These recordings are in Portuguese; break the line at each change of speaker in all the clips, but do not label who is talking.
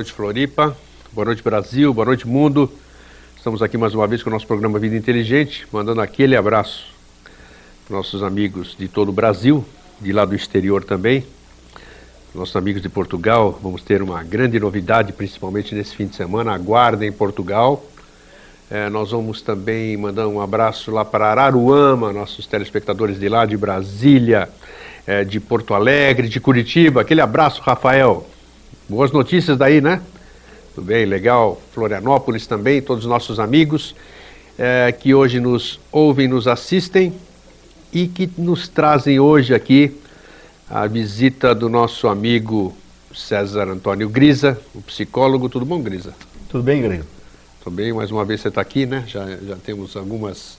Noite, Floripa. Boa noite, Brasil. Boa noite, mundo. Estamos aqui mais uma vez com o nosso programa Vida Inteligente, mandando aquele abraço para nossos amigos de todo o Brasil, de lá do exterior também. Nossos amigos de Portugal, vamos ter uma grande novidade, principalmente nesse fim de semana. Aguardem Portugal. É, nós vamos também mandar um abraço lá para Araruama, nossos telespectadores de lá, de Brasília, é, de Porto Alegre, de Curitiba. Aquele abraço, Rafael. Boas notícias daí, né? Tudo bem, legal. Florianópolis também, todos os nossos amigos é, que hoje nos ouvem, nos assistem e que nos trazem hoje aqui a visita do nosso amigo César Antônio Grisa, o psicólogo. Tudo bom, Grisa?
Tudo bem, Grego?
Tudo bem, mais uma vez você está aqui, né? Já, já temos algumas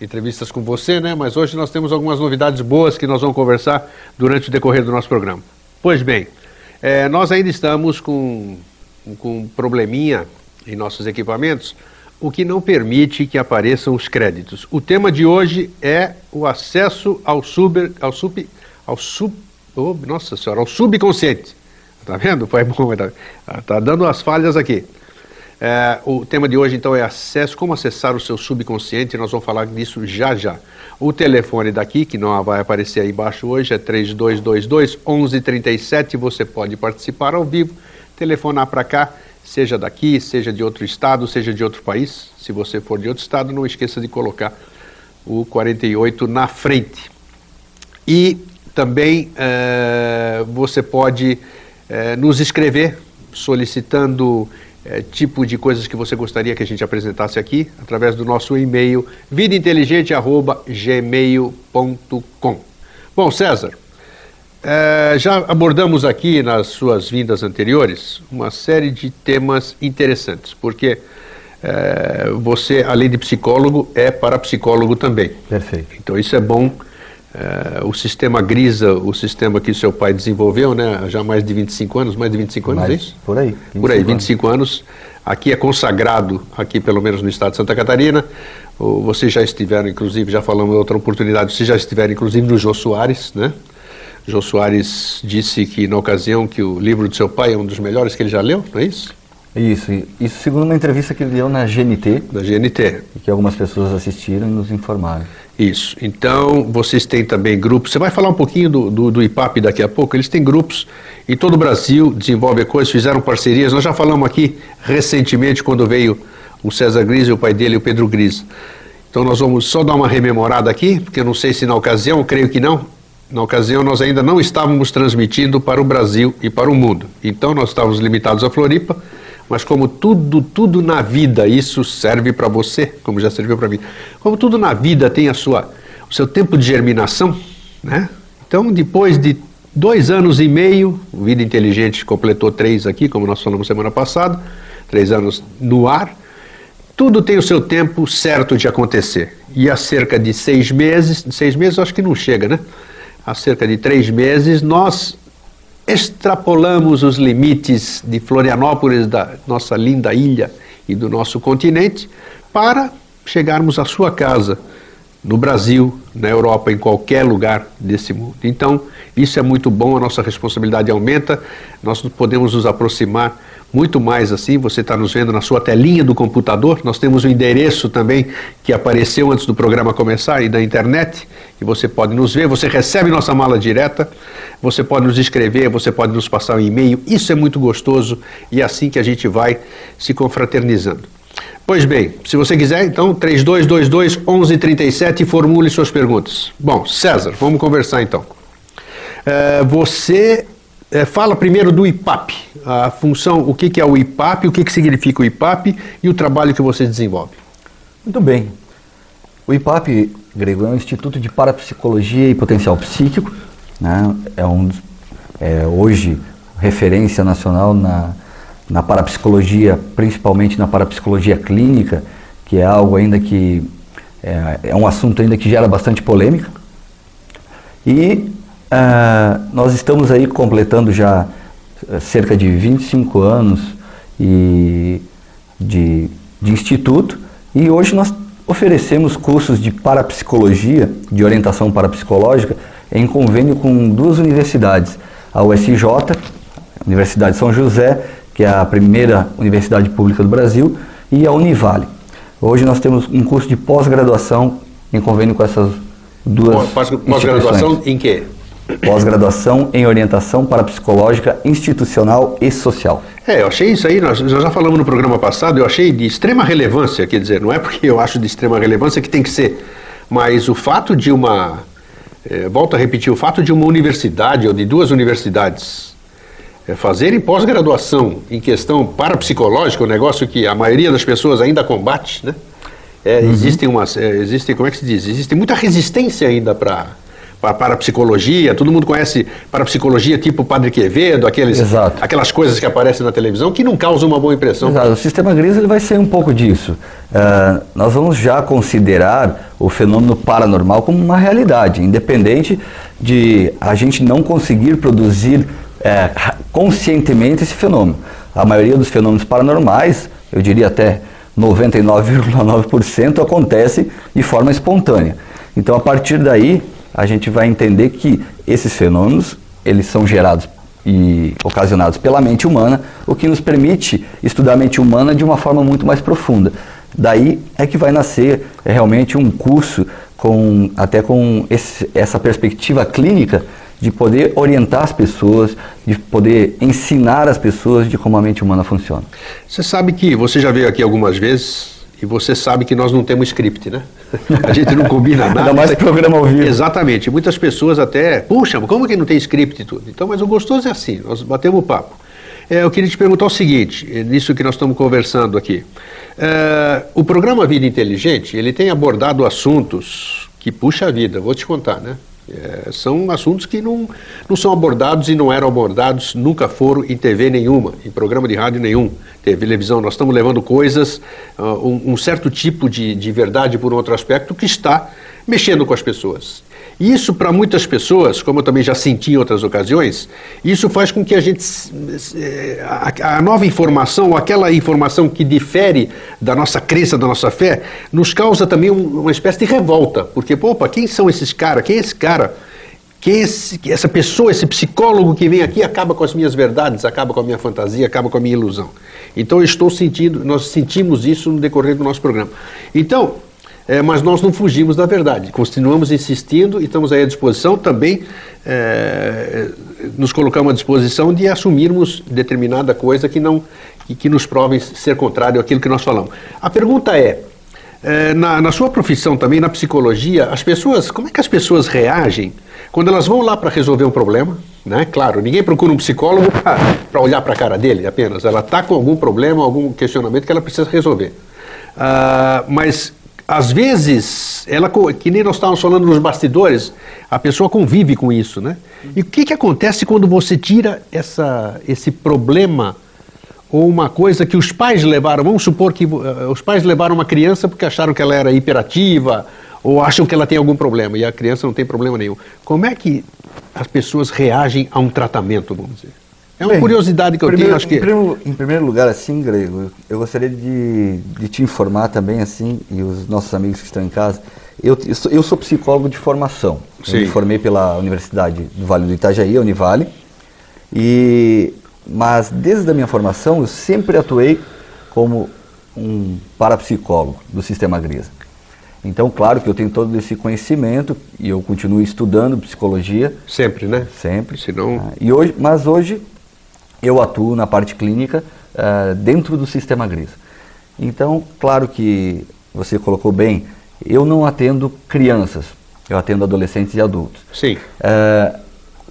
entrevistas com você, né? Mas hoje nós temos algumas novidades boas que nós vamos conversar durante o decorrer do nosso programa. Pois bem, é, nós ainda estamos com, com um probleminha em nossos equipamentos, o que não permite que apareçam os créditos. O tema de hoje é o acesso ao sub, ao sub, ao sub, oh, nossa senhora, ao subconsciente. Tá vendo? Foi bom, tá, tá dando as falhas aqui. É, o tema de hoje então é acesso, como acessar o seu subconsciente, nós vamos falar disso já já. O telefone daqui, que não vai aparecer aí embaixo hoje, é 3222 1137, você pode participar ao vivo, telefonar para cá, seja daqui, seja de outro estado, seja de outro país. Se você for de outro estado, não esqueça de colocar o 48 na frente. E também é, você pode é, nos escrever solicitando é, tipo de coisas que você gostaria que a gente apresentasse aqui, através do nosso e-mail vidainteligente.gmail.com. Bom, César, é, já abordamos aqui nas suas vindas anteriores uma série de temas interessantes, porque é, você, além de psicólogo, é parapsicólogo também.
Perfeito.
Então isso é bom. É, o sistema Grisa, o sistema que seu pai desenvolveu, né, já há mais de 25 anos, mais de 25 anos,
Mas,
é isso?
Por aí.
Por aí, 25 anos. Aqui é consagrado, aqui pelo menos no estado de Santa Catarina. O- Vocês já estiveram, inclusive, já falamos em outra oportunidade, vocês já estiveram, inclusive, no Jô Soares, né? Jô Soares disse que, na ocasião, que o livro do seu pai é um dos melhores que ele já leu, não é isso?
Isso, isso segundo uma entrevista que ele deu na GNT,
Da GNT.
que algumas pessoas assistiram e nos informaram.
Isso. Então, vocês têm também grupos. Você vai falar um pouquinho do, do, do IPAP daqui a pouco. Eles têm grupos em todo o Brasil, desenvolvem coisas, fizeram parcerias. Nós já falamos aqui recentemente, quando veio o César Gris e o pai dele, o Pedro Gris. Então, nós vamos só dar uma rememorada aqui, porque eu não sei se na ocasião, creio que não. Na ocasião, nós ainda não estávamos transmitindo para o Brasil e para o mundo. Então, nós estávamos limitados a Floripa. Mas como tudo, tudo na vida, isso serve para você, como já serviu para mim. Como tudo na vida tem a sua, o seu tempo de germinação, né? Então, depois de dois anos e meio, o Vida Inteligente completou três aqui, como nós falamos semana passada, três anos no ar, tudo tem o seu tempo certo de acontecer. E há cerca de seis meses, seis meses acho que não chega, né? Há cerca de três meses, nós extrapolamos os limites de Florianópolis, da nossa linda ilha e do nosso continente, para chegarmos à sua casa, no Brasil, na Europa, em qualquer lugar desse mundo. Então, isso é muito bom, a nossa responsabilidade aumenta, nós podemos nos aproximar muito mais assim. Você está nos vendo na sua telinha do computador, nós temos o endereço também que apareceu antes do programa começar e da internet, e você pode nos ver, você recebe nossa mala direta, você pode nos escrever, você pode nos passar um e-mail, isso é muito gostoso e é assim que a gente vai se confraternizando. Pois bem, se você quiser, então 3222 1137 e formule suas perguntas. Bom, César, vamos conversar então. É, você é, fala primeiro do IPAP, a função, o que, que é o IPAP, o que, que significa o IPAP e o trabalho que você desenvolve.
Muito bem. O IPAP, Grego, é um Instituto de Parapsicologia e Potencial Psíquico. Né? É um é, hoje, referência nacional na, na parapsicologia, principalmente na parapsicologia clínica, que é algo ainda que é, é um assunto ainda que gera bastante polêmica. E uh, nós estamos aí completando já cerca de 25 anos e de, de instituto e hoje nós oferecemos cursos de parapsicologia, de orientação parapsicológica, em convênio com duas universidades, a USJ, Universidade de São José, que é a primeira universidade pública do Brasil, e a Univale. Hoje nós temos um curso de pós-graduação em convênio com essas duas
Pós-graduação em quê?
Pós-graduação em orientação parapsicológica institucional e social.
É, eu achei isso aí, nós, nós já falamos no programa passado, eu achei de extrema relevância, quer dizer, não é porque eu acho de extrema relevância que tem que ser, mas o fato de uma, é, volto a repetir, o fato de uma universidade ou de duas universidades é, fazerem pós-graduação em questão parapsicológica, um negócio que a maioria das pessoas ainda combate, né? É, uhum. Existem umas, é, existem, como é que se diz? Existe muita resistência ainda para para parapsicologia, todo mundo conhece parapsicologia tipo Padre Quevedo, aqueles, aquelas coisas que aparecem na televisão que não causam uma boa impressão.
Exato. O sistema gris ele vai ser um pouco disso. Uh, nós vamos já considerar o fenômeno paranormal como uma realidade, independente de a gente não conseguir produzir é, conscientemente esse fenômeno. A maioria dos fenômenos paranormais, eu diria até 99,9% acontece de forma espontânea. Então, a partir daí, a gente vai entender que esses fenômenos, eles são gerados e ocasionados pela mente humana, o que nos permite estudar a mente humana de uma forma muito mais profunda. Daí é que vai nascer é, realmente um curso com até com esse, essa perspectiva clínica de poder orientar as pessoas, de poder ensinar as pessoas de como a mente humana funciona.
Você sabe que você já veio aqui algumas vezes e você sabe que nós não temos script, né? A gente não combina nada.
Ainda mais programa ao vivo.
Exatamente. Muitas pessoas até, puxa, como que não tem script e tudo? Então, mas o gostoso é assim, nós batemos o papo. É, eu queria te perguntar o seguinte, nisso que nós estamos conversando aqui. É, o programa Vida Inteligente, ele tem abordado assuntos que, puxa a vida, vou te contar, né? É, são assuntos que não, não são abordados e não eram abordados, nunca foram em TV nenhuma, em programa de rádio nenhum, televisão. Nós estamos levando coisas, uh, um, um, certo tipo de, de verdade por um outro aspecto que está mexendo com as pessoas. Isso, para muitas pessoas, como eu também já senti em outras ocasiões, isso faz com que a gente. Eh, a, nova informação, aquela informação que difere da nossa crença, da nossa fé, nos causa também um, uma espécie de revolta. Porque, opa, quem são esses caras? Quem é esse cara? que esse, essa pessoa, esse psicólogo que vem aqui acaba com as minhas verdades, acaba com a minha fantasia, acaba com a minha ilusão. Então eu estou sentindo, nós sentimos isso no decorrer do nosso programa. Então, é, mas nós não fugimos da verdade, continuamos insistindo e estamos aí à disposição também, é, nos colocamos à disposição de assumirmos determinada coisa que não que, que nos prove ser contrário àquilo que nós falamos. A pergunta é, é na, na sua profissão também, na psicologia, as pessoas, como é que as pessoas reagem quando elas vão lá para resolver um problema? Né? Claro, ninguém procura um psicólogo para olhar para a cara dele apenas. Ela está com algum problema, algum questionamento que ela precisa resolver. Uh, mas às vezes, ela, que nem nós estávamos falando nos bastidores, a pessoa convive com isso, né? E o que, que acontece quando você tira essa, esse problema ou uma coisa que os pais levaram? Vamos supor que uh, os pais levaram uma criança porque acharam que ela era hiperativa ou acham que ela tem algum problema e a criança não tem problema nenhum. Como é que as pessoas reagem a um tratamento, vamos dizer? É uma Bem, curiosidade que eu
primeiro,
tenho, acho que...
Em primeiro, em primeiro, lugar, assim, Grego, eu gostaria de, de, te informar também, assim, e os nossos amigos que estão em casa, eu, eu, sou, eu sou psicólogo de formação. Sim. Eu me formei pela Universidade do Vale do Itajaí, a Univale, e, mas desde a minha formação eu sempre atuei como um parapsicólogo do Sistema Grisa. Então, claro que eu tenho todo esse conhecimento e eu continuo estudando psicologia.
Sempre, né?
Sempre.
Senão...
Ah, e hoje, mas hoje eu atuo na parte clínica uh, dentro do sistema GRIS. Então, claro que você colocou bem, eu não atendo crianças, eu atendo adolescentes e adultos.
Sim.
Uh,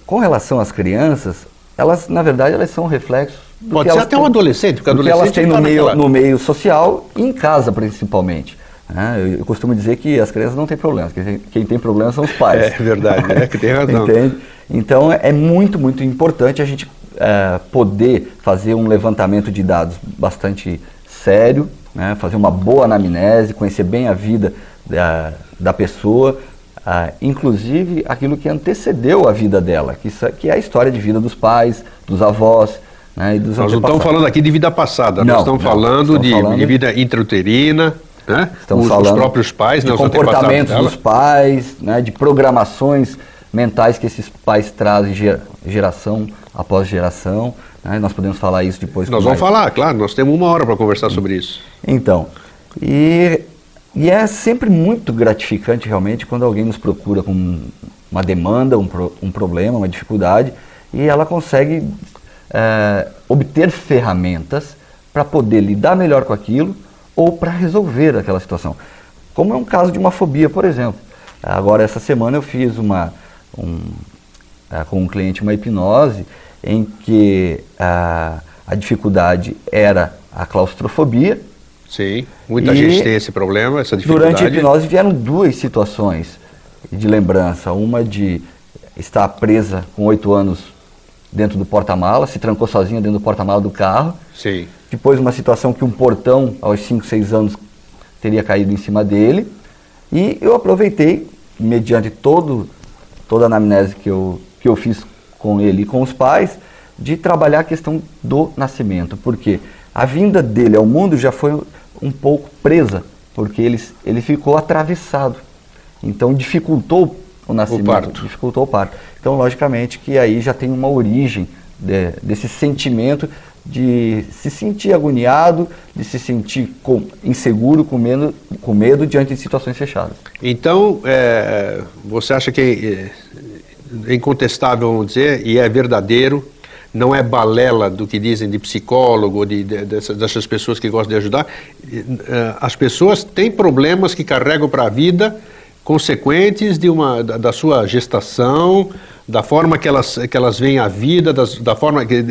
com relação às crianças, elas, na verdade, elas são reflexos
do Pode que ser até têm, um adolescente, porque adolescente
que elas têm no tá meio, no meio social e em casa, principalmente. Né? Eu, costumo dizer que as crianças não têm problemas, quem, quem tem problemas são os pais.
É verdade, é que tem razão.
Entende? Então é muito, muito importante a gente é, poder fazer um levantamento de dados bastante sério, né, fazer uma boa anamnese, conhecer bem a vida da, da pessoa, ah, inclusive aquilo que antecedeu a vida dela, que, que é a história de vida dos pais, dos avós, né, e
Nós não estamos falando aqui de vida passada,
não,
nós estamos
não,
falando,
estamos
de,
falando
de vida intrauterina, né?
Estamos
os,
falando
os próprios pais,
de
né, os
comportamentos dos pais, né, de programações mentais que esses pais trazem ger- geração após geração. né, Nós podemos falar isso depois.
Nós vamos
mais-
falar, claro, nós temos uma hora para conversar sobre isso.
Então, e, e é sempre muito gratificante realmente quando alguém nos procura com uma demanda, um, pro- um problema, uma dificuldade, e ela consegue eh, obter ferramentas para poder lidar melhor com aquilo ou para resolver aquela situação. Como é um caso de uma fobia, por exemplo. Agora, essa semana eu fiz uma, um, ah, com um cliente uma hipnose em que ah, a dificuldade era a claustrofobia,
Sim, muita
E
gente tem esse problema, essa dificuldade.
Durante a hipnose vieram duas situações de lembrança. Uma de estar presa com oito anos dentro do porta-mala, se trancou sozinha dentro do porta-mala do carro.
Sim,
Depois uma situação que um portão, aos 5, 6 anos, teria caído em cima dele. E eu aproveitei, mediante todo, toda a anamnese que eu, que eu fiz com ele e com os pais, de trabalhar a questão do nascimento. Porque a vinda dele ao mundo já foi um pouco presa, porque ele, ele ficou atravessado. Então dificultou o nascimento,
parto.
dificultou o parto. Então, logicamente, que aí já tem uma origem de- desse sentimento de se sentir agoniado, de se sentir com- inseguro, com medo, com medo diante de situações fechadas.
Então, é, você acha que é, incontestável, vamos dizer, e é verdadeiro, não é balela do que dizem de psicólogo, de, de- dessas, dessas pessoas que gostam de ajudar. E, é, As pessoas têm problemas que carregam para a vida consequentes de uma, da, da sua gestação, da forma que elas, que elas veem a vida, das- da forma que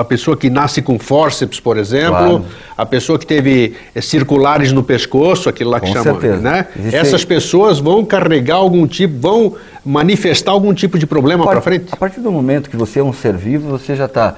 a pessoa que nasce com fórceps, por exemplo,
Claro.
a pessoa que teve eh, circulares no pescoço, aquilo lá que
Com
chama,
certeza.
né?
Existe-
Essas pessoas vão carregar algum tipo, vão manifestar algum tipo de problema para
par-
frente?
A partir do momento que você é um ser vivo, você já está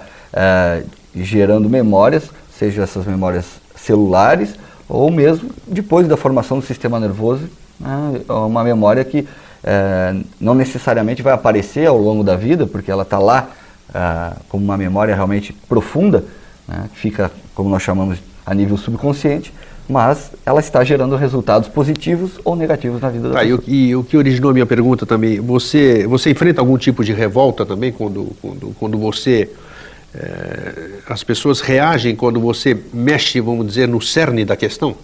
gerando memórias, seja essas memórias celulares ou mesmo depois da formação do sistema nervoso, né, é uma memória que eh, não necessariamente vai aparecer ao longo da vida, porque ela está lá ah, como uma memória realmente profunda, né, que fica, como nós chamamos, a nível subconsciente, mas ela está gerando resultados positivos ou negativos na vida da
Tá, e,
pessoa.
o, e o que originou a minha pergunta também, você, você enfrenta algum tipo de revolta também quando, quando, quando você. eh, as pessoas reagem quando você mexe, vamos dizer, no cerne da questão?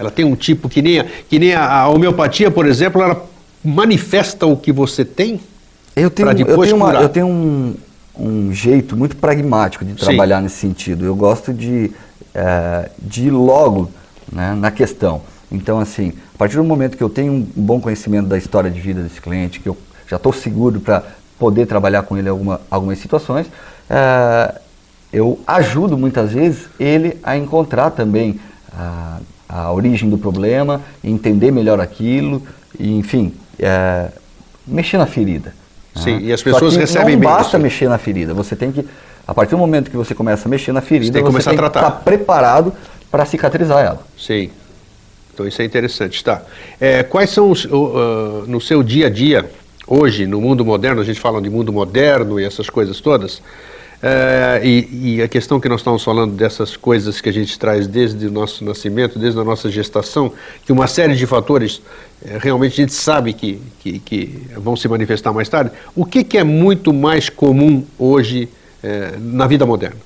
Ela tem um tipo que nem a, que nem a, homeopatia, por exemplo, ela manifesta o que você tem?
Eu tenho, eu tenho, uma- eu tenho um, um jeito muito pragmático de
Sim.
trabalhar nesse sentido. Eu gosto de, eh, de ir logo né, na questão. Então, assim, a partir do momento que eu tenho um bom conhecimento da história de vida desse cliente, que eu já estou seguro para poder trabalhar com ele em alguma, algumas situações, eh, eu ajudo muitas vezes ele a encontrar também a, a origem do problema, entender melhor aquilo, e, enfim, eh, mexer na ferida.
Sim,
né?
e as pessoas recebem
não
bem
basta
isso.
mexer na ferida, você tem que, a partir do momento que você começa a mexer na ferida,
Você tem que começar a
tem que
tratar.
estar preparado para cicatrizar ela.
Sim. Então isso é interessante, tá? É, quais são os, ah, no seu dia a dia, hoje, no mundo moderno, a gente fala de mundo moderno e essas coisas todas, é, e, e a questão que nós estamos falando dessas coisas que a gente traz desde o nosso nascimento, desde a nossa gestação, que uma série de fatores é, realmente a gente sabe que, que, que vão se manifestar mais tarde, o que, que é muito mais comum hoje é, na vida moderna?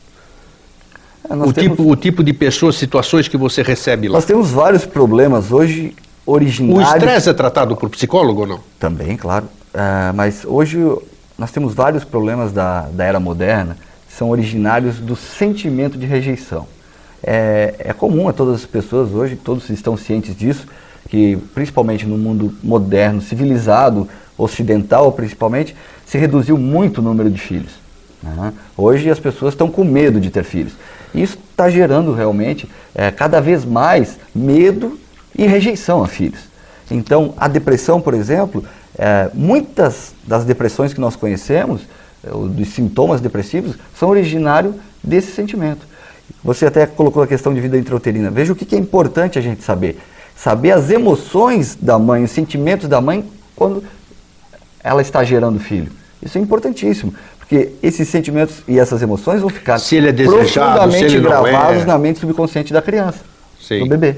É,
O
temos-
tipo, o tipo de pessoas, situações que você recebe lá.
Nós temos vários problemas hoje
O
originários.
estresse é tratado por psicólogo ou não?
Também, claro. Ah, mas hoje nós temos vários problemas da, da era moderna que são originários do sentimento de rejeição. É, é comum a todas as pessoas hoje, todos estão cientes disso, que principalmente no mundo moderno, civilizado, ocidental principalmente, se reduziu muito o número de filhos. né? Hoje as pessoas estão com medo de ter filhos. Isso está gerando realmente eh, cada vez mais medo e rejeição a filhos. Então, a depressão, por exemplo, eh, muitas das depressões que nós conhecemos dos sintomas depressivos, são originários desse sentimento. Você até colocou a questão de vida intrauterina. Veja o que é importante a gente saber. Saber as emoções da mãe, os sentimentos da mãe quando ela está gerando filho. Isso é importantíssimo, porque esses sentimentos e essas emoções vão ficar
se ele é
profundamente
se ele
gravados
é...
na mente subconsciente da criança,
Sim.
do bebê.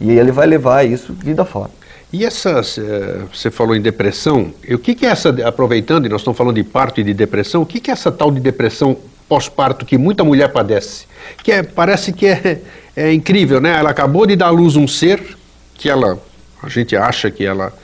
E ele vai levar isso vida fora.
E essas, eh, você falou em depressão, e o que, que é essa, aproveitando, e nós estamos falando de parto e de depressão, o que, que é essa tal de depressão pós-parto que muita mulher padece? Que é, parece que é, é incrível, né? Ela acabou de dar à luz um ser, que ela, a gente acha que ela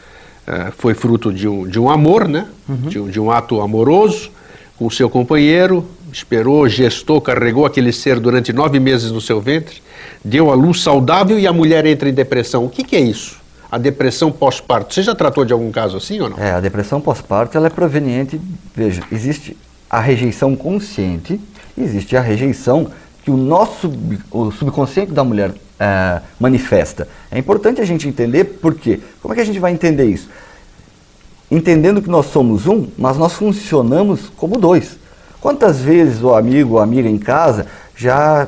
eh, foi fruto de um, de um amor, né? Uhum. De, um, de um ato amoroso com o seu companheiro, esperou, gestou, carregou aquele ser durante nove meses no seu ventre, deu à luz saudável e a mulher entra em depressão. O que, que é isso? A depressão pós-parto. Você já tratou de algum caso assim ou não?
É, a depressão pós-parto ela é proveniente, veja, existe a rejeição consciente, existe a rejeição que o nosso o subconsciente da mulher é, manifesta. É importante a gente entender por quê. Como é que a gente vai entender isso? Entendendo que nós somos um, mas nós funcionamos como dois. Quantas vezes o amigo ou amiga em casa já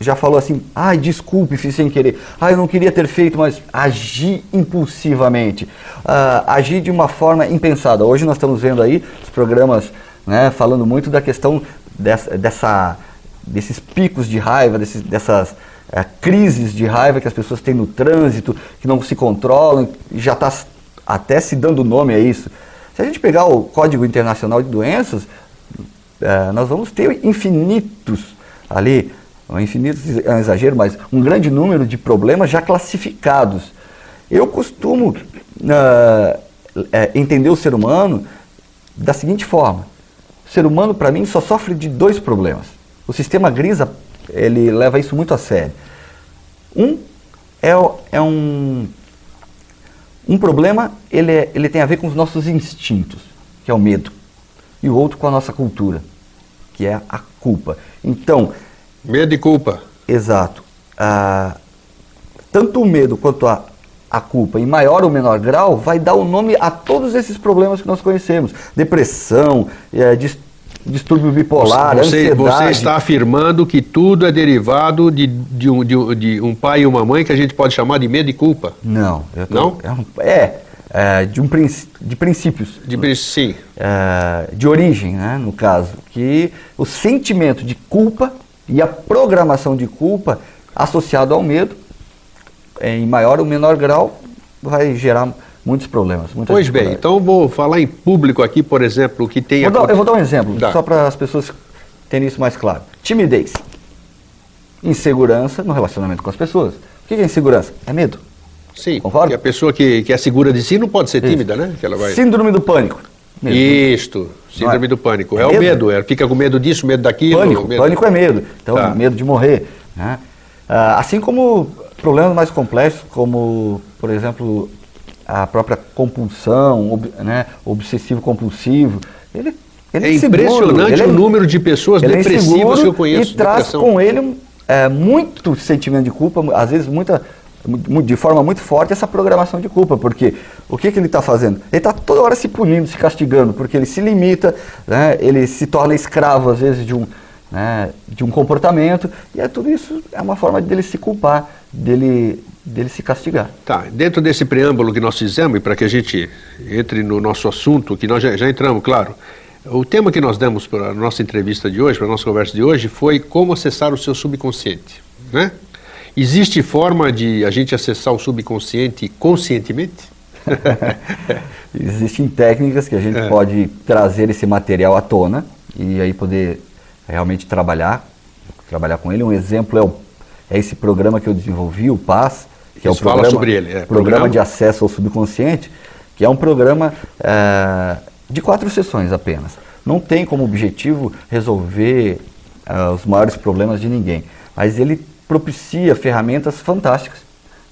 já falou assim, ai, desculpe, fiz sem querer, ai, eu não queria ter feito, mas agi impulsivamente, uh, agi de uma forma impensada. Hoje nós estamos vendo aí os programas né, falando muito da questão dessa, dessa desses picos de raiva, desses, dessas uh, crises de raiva que as pessoas têm no trânsito, que não se controlam, já está até se dando nome a isso. Se a gente pegar o Código Internacional de Doenças, uh, nós vamos ter infinitos ali infinito é um exagero, mas um grande número de problemas já classificados. Eu costumo uh, é, entender o ser humano da seguinte forma: o ser humano, para mim, só sofre de dois problemas. O sistema Grisa ele leva isso muito a sério. Um é, é um um problema ele, é, ele tem a ver com os nossos instintos, que é o medo, e o outro com a nossa cultura, que é a culpa. Então,
Medo e culpa.
Exato. Ah, tanto o medo quanto a, a culpa, em maior ou menor grau, vai dar o nome a todos esses problemas que nós conhecemos. Depressão, é, distúrbio bipolar,
você, ansiedade. Você está afirmando que tudo é derivado de, de, um, de, de, um pai e uma mãe que a gente pode chamar de medo e culpa?
Não.
Tô, Não?
É, é, é, de, um, de princípios.
De, sim.
É, de origem, né, no caso. Que o sentimento de culpa e a programação de culpa associado ao medo, em maior ou menor grau, vai gerar muitos problemas.
Pois bem, então vou falar em público aqui, por exemplo, o que tem...
Vou dar, eu vou dar um exemplo, Dá. só para as pessoas terem isso mais claro. Timidez. Insegurança no relacionamento com as pessoas. O que é insegurança? É medo.
Sim, Concorda? a pessoa que, que é segura de si não pode ser tímida, isso. né? Que ela vai...
Síndrome do pânico.
Medo. Isto, síndrome é? do pânico. É, é o medo, é, fica com medo disso, medo daquilo.
Pânico,
medo...
pânico é medo. Então, tá. medo de morrer. Né? Ah, assim como problemas mais complexos, como, por exemplo, a própria compulsão, ob, né, obsessivo-compulsivo, ele, ele
é, é impressionante ele é, o número de pessoas
é
depressivas que eu conheço.
E traz depressão. com ele é, muito sentimento de culpa, às vezes muita de forma muito forte essa programação de culpa, porque o que, que ele está fazendo? Ele está toda hora se punindo, se castigando, porque ele se limita, né, ele se torna escravo às vezes de um, né, de um comportamento, e é tudo isso é uma forma dele se culpar, dele, dele se castigar.
Tá, dentro desse preâmbulo que nós fizemos, e para que a gente entre no nosso assunto, que nós já, já entramos, claro, o tema que nós demos para a nossa entrevista de hoje, para a nossa conversa de hoje, foi como acessar o seu subconsciente, né? Existe forma de a gente acessar o subconsciente conscientemente?
Existem técnicas que a gente é. pode trazer esse material à tona e aí poder realmente trabalhar, trabalhar com ele. Um exemplo é, o, é esse programa que eu desenvolvi, o PAS, que Isso é o programa,
sobre ele,
é, programa, programa de acesso ao subconsciente, que é um programa é, de quatro sessões apenas. Não tem como objetivo resolver uh, os maiores problemas de ninguém, mas ele propicia ferramentas fantásticas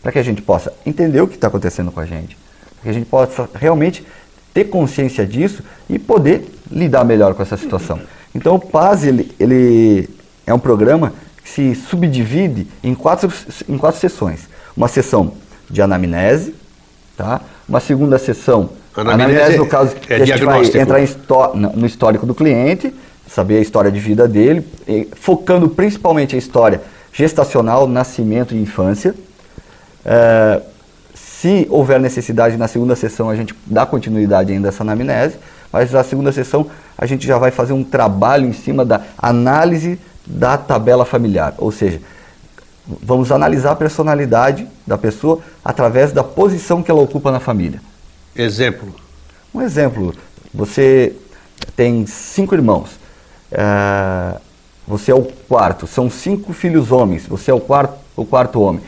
para que a gente possa entender o que está acontecendo com a gente, para que a gente possa realmente ter consciência disso e poder lidar melhor com essa situação. Então o PAS ele, ele é um programa que se subdivide em quatro, em quatro sessões. Uma sessão de anamnese, tá? uma segunda sessão
Anamnese
Anamnese, no caso,
é
que a gente vai entrar histó- no histórico do cliente, saber a história de vida dele, focando principalmente a história gestacional, nascimento e infância. É, se houver necessidade, na segunda sessão a gente dá continuidade ainda a essa anamnese, mas na segunda sessão a gente já vai fazer um trabalho em cima da análise da tabela familiar, ou seja, vamos analisar a personalidade da pessoa através da posição que ela ocupa na família.
Exemplo.
Um exemplo, você tem cinco irmãos, eh, você é o quarto, são cinco filhos homens, você é o quarto, o quarto homem.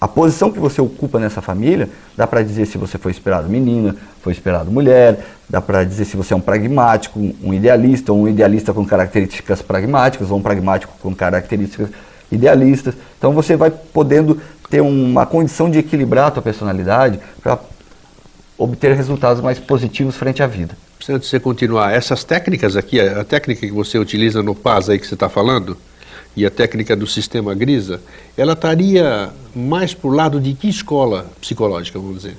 A posição que você ocupa nessa família, dá para dizer se você foi esperado menina, foi esperado mulher, dá para dizer se você é um pragmático, um idealista, ou um idealista com características pragmáticas, ou um pragmático com características idealistas. Então você vai podendo ter uma condição de equilibrar a tua personalidade para obter resultados mais positivos frente à vida.
Antes de você continuar, essas técnicas aqui, a a técnica que você utiliza no PAS aí que você está falando, e a técnica do sistema Grisa, ela estaria mais para o lado de que escola psicológica, vamos dizer?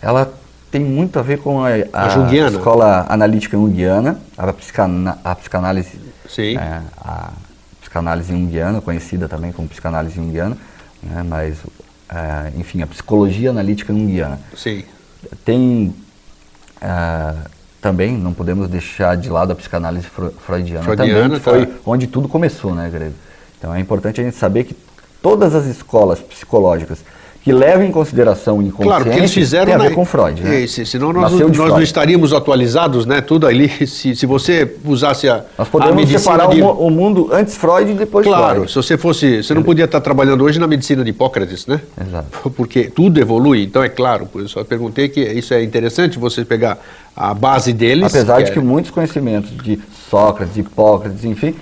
Ela tem muito a ver com a,
A junguiana?
escola analítica junguiana, a, psicana, a psicanálise,
Sim.
é, a psicanálise junguiana, conhecida também como psicanálise junguiana, né, mas, é, enfim, a psicologia analítica junguiana.
Sim.
Tem ah, também, não podemos deixar de lado a psicanálise freudiana,
Freudiana,
também, que foi
tá.
onde tudo começou, né, Grego? Então é importante a gente saber que todas as escolas psicológicas que levam em consideração o inconsciente
Claro, porque eles fizeram
tem a ver
na-
com Freud, né?
É, se- senão nós, não- nós não estaríamos atualizados, né? Tudo ali. Se, se você usasse a,
Nós
a
podemos
medicina
separar
de...
o, mu- o mundo antes Freud e depois
Claro,
Freud.
se você fosse, você não podia estar trabalhando hoje na medicina de Hipócrates, né?
Exato.
Porque tudo evolui, então é claro, por isso eu perguntei que isso é interessante você pegar a base deles.
Apesar de
é-
que muitos conhecimentos de Sócrates, de Hipócrates, enfim,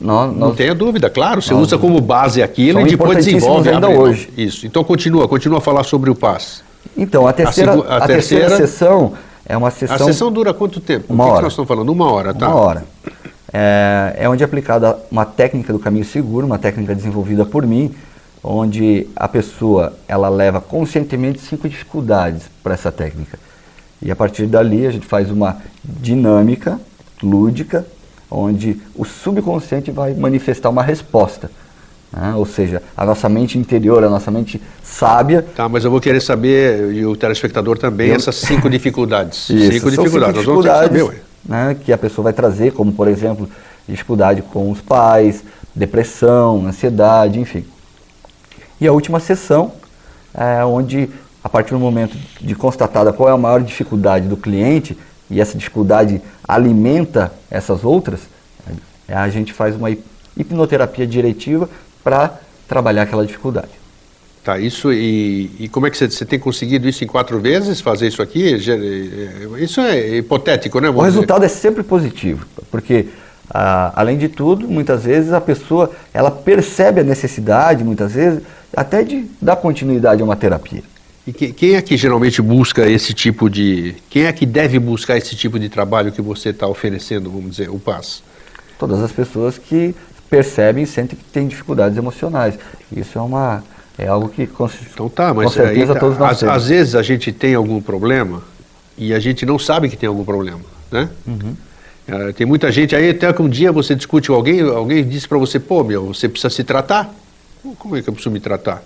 nós,
Não
nós
tenha dúvida, claro, você
Nós-
usa como base aquilo
São
e depois desenvolve.
ainda hoje.
Isso, então continua, continua a falar sobre o PAS.
Então, a terceira,
segu-
a
a
terceira
terceira-
sessão é uma sessão...
A sessão dura quanto tempo?
Uma
o que,
hora.
que nós estamos falando? Uma hora, tá?
Uma hora. É, é onde é aplicada uma técnica do caminho seguro, uma técnica desenvolvida por mim, onde a pessoa ela leva conscientemente cinco dificuldades para essa técnica. E a partir dali a gente faz uma dinâmica lúdica, onde o subconsciente vai manifestar uma resposta. né? Ou seja, a nossa mente interior, a nossa mente sábia,
Tá, mas eu vou querer saber, e o telespectador também,
Eu-
essas cinco dificuldades.
Isso,
cinco
são
dificuldades. Ter que saber,
né, que a pessoa vai trazer, como por exemplo, dificuldade com os pais, depressão, ansiedade, enfim. E a última sessão, é onde, a partir do momento de constatada qual é a maior dificuldade do cliente, e essa dificuldade alimenta essas outras, é, a gente faz uma hip- hipnoterapia diretiva para trabalhar aquela dificuldade.
Tá, isso e, e como é que você, você tem conseguido isso em quatro vezes, fazer isso aqui? Eh, Isso é hipotético, né?
O
dizer?
resultado é sempre positivo, porque ah, além de tudo, muitas vezes a pessoa ela percebe a necessidade, muitas vezes, até de dar continuidade a uma terapia.
E que- quem é que geralmente busca esse tipo de. Quem é que deve buscar esse tipo de trabalho que você está oferecendo, vamos dizer, o PAS?
Todas as pessoas que percebem e sentem que têm dificuldades emocionais. Isso é uma é algo que com,
Então tá,
com
mas
certeza
aí,
todos nós
às,
temos.
às vezes a gente tem algum problema e a gente não sabe que tem algum problema, né?
Uhum.
Eh, tem muita gente aí, até que um dia você discute com alguém, alguém disse para você, pô, meu, você precisa se tratar. Como é que eu preciso me tratar?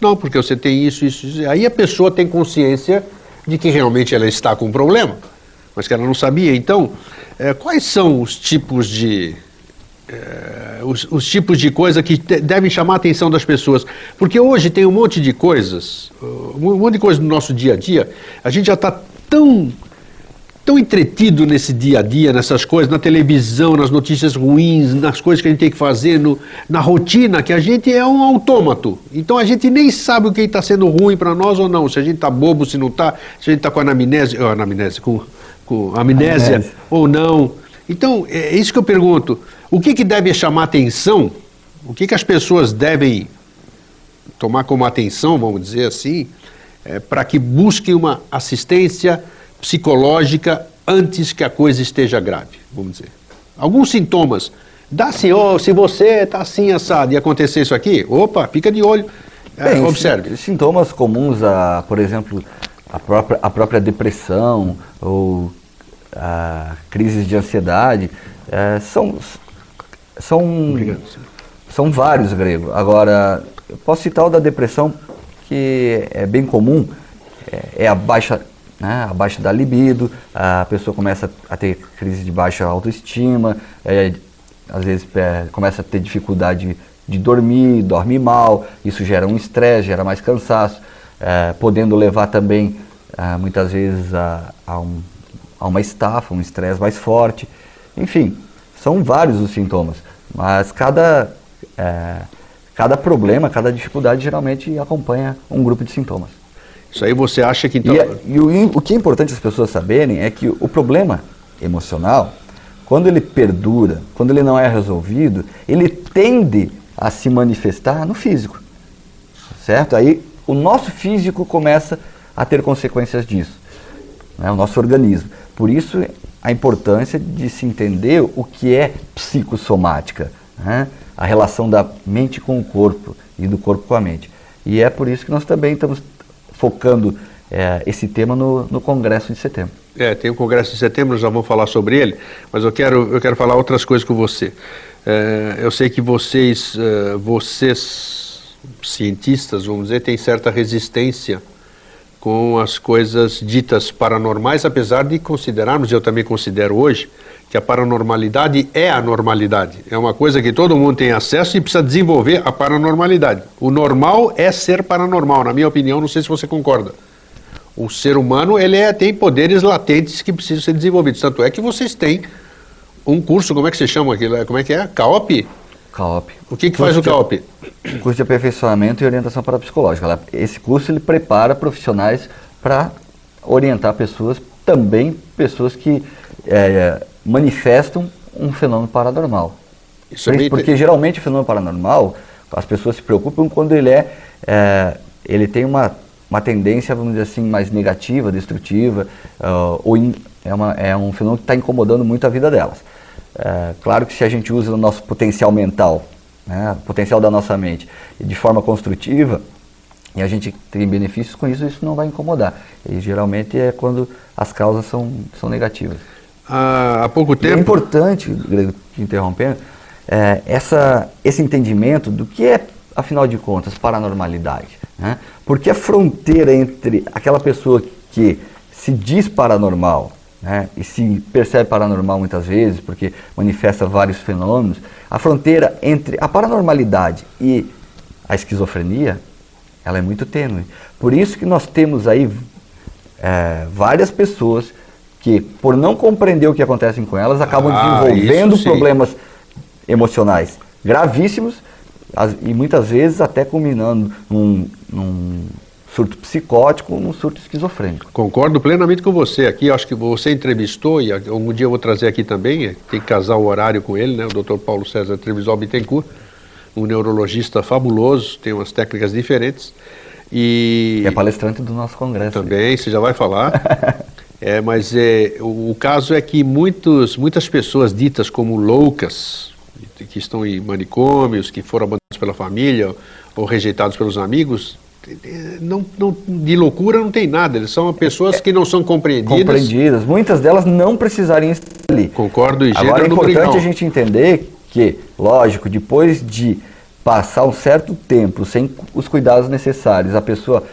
Não, porque você tem isso, isso, isso. Aí a pessoa tem consciência de que realmente ela está com um problema, mas que ela não sabia. Então, eh, quais são os tipos de eh, os, os tipos de coisa que te- devem chamar a atenção das pessoas. Porque hoje tem um monte de coisas, uh, um monte de coisa no nosso dia a dia, a gente já está tão, tão entretido nesse dia a dia, nessas coisas, na televisão, nas notícias ruins, nas coisas que a gente tem que fazer, no- na rotina, que a gente é um autômato. Então a gente nem sabe o que está sendo ruim para nós ou não, se a gente está bobo, se não está, se a gente está com anamnese, oh, anamnese, com, com amnésia
Amnésia.
ou não. Então, é isso que eu pergunto. O que, que deve chamar atenção? O que, que as pessoas devem tomar como atenção, vamos dizer assim, para que busquem uma assistência psicológica antes que a coisa esteja grave, vamos dizer? Alguns sintomas. Dá assim, ó, se você está assim assado e acontecer isso aqui, opa, fica de olho, é,
Bem,
observe.
si- Sintomas comuns a, por exemplo, a, própria, a própria depressão ou a crises de ansiedade, é, são, são,
Obrigado.
são vários gregos. Agora, eu posso citar o da depressão, que é bem comum, é, é a baixa né, a baixa da libido, a pessoa começa a ter crise de baixa autoestima, é, às vezes é, começa a ter dificuldade de dormir, dorme mal, isso gera um estresse, gera mais cansaço, é, podendo levar também é, muitas vezes a, a, um, a uma estafa, um estresse mais forte. Enfim, são vários os sintomas, mas cada, é, cada problema, cada dificuldade geralmente acompanha um grupo de sintomas.
Isso aí você acha que então.
E, é, e o, o, que é importante as pessoas saberem é que o problema emocional, quando ele perdura, quando ele não é resolvido, ele tende a se manifestar no físico. Certo? Aí o nosso físico começa a ter consequências disso, né? o nosso organismo. Por isso a importância de se entender o que é psicossomática, né? a relação da mente com o corpo e do corpo com a mente. E é por isso que nós também estamos focando é, esse tema no, no Congresso de setembro.
É, tem o Congresso de setembro, já vamos falar sobre ele, mas eu quero, eu quero falar outras coisas com você. É, eu sei que vocês, é, vocês, cientistas, vamos dizer, têm certa resistência com as coisas ditas paranormais, apesar de considerarmos, eu também considero hoje, que a paranormalidade é a normalidade. É uma coisa que todo mundo tem acesso e precisa desenvolver a paranormalidade. O normal é ser paranormal, na minha opinião, não sei se você concorda. O ser humano ele é, tem poderes latentes que precisam ser desenvolvidos. Tanto é que vocês têm um curso, como é que se chama aquilo? Como é que é? CAOP?
CAOP.
O que, que faz o CAOP?
Curso de aperfeiçoamento e orientação parapsicológica. Esse curso ele prepara profissionais para orientar pessoas, também pessoas que é, manifestam um fenômeno paranormal. Isso é porque geralmente o fenômeno paranormal, as pessoas se preocupam quando ele é, é ele tem uma, uma tendência, vamos dizer assim, mais negativa, destrutiva, uh, ou in, é, uma, é um fenômeno que está incomodando muito a vida delas. É, claro que se a gente usa o nosso potencial mental, né, o potencial da nossa mente, de forma construtiva, e a gente tem benefícios com isso, isso não vai incomodar. E geralmente é quando as causas são, são negativas.
Há, há pouco é tempo.
é importante, Grego, te interrompendo, é, essa, esse entendimento do que é, afinal de contas, paranormalidade. Né? Porque a fronteira entre aquela pessoa que se diz paranormal né, e se percebe paranormal muitas vezes, porque manifesta vários fenômenos, a fronteira entre a paranormalidade e a esquizofrenia, ela é muito tênue. Por isso que nós temos aí é, várias pessoas que, por não compreender o que acontece com elas, acabam ah, desenvolvendo problemas emocionais gravíssimos as, e muitas vezes até culminando num, num surto psicótico, num surto esquizofrênico.
Concordo plenamente com você aqui. Acho que você entrevistou e algum dia eu vou trazer aqui também. É, tem que casar o horário com ele, né? O Dr. Paulo César Trevisol Bittencourt, um neurologista fabuloso, tem umas técnicas diferentes. E
é palestrante do nosso congresso.
Também, você já vai falar. é, mas é, o, o, caso é que muitos, muitas pessoas ditas como loucas, que estão em manicômios, que foram abandonados pela família ou rejeitados pelos amigos, não, não, de loucura não tem nada, eles são pessoas que não são compreendidas.
Compreendidas, muitas delas não precisariam estar ali.
Concordo, e
Agora é importante a gente entender que, lógico, depois de passar um certo tempo sem os cuidados necessários, a pessoa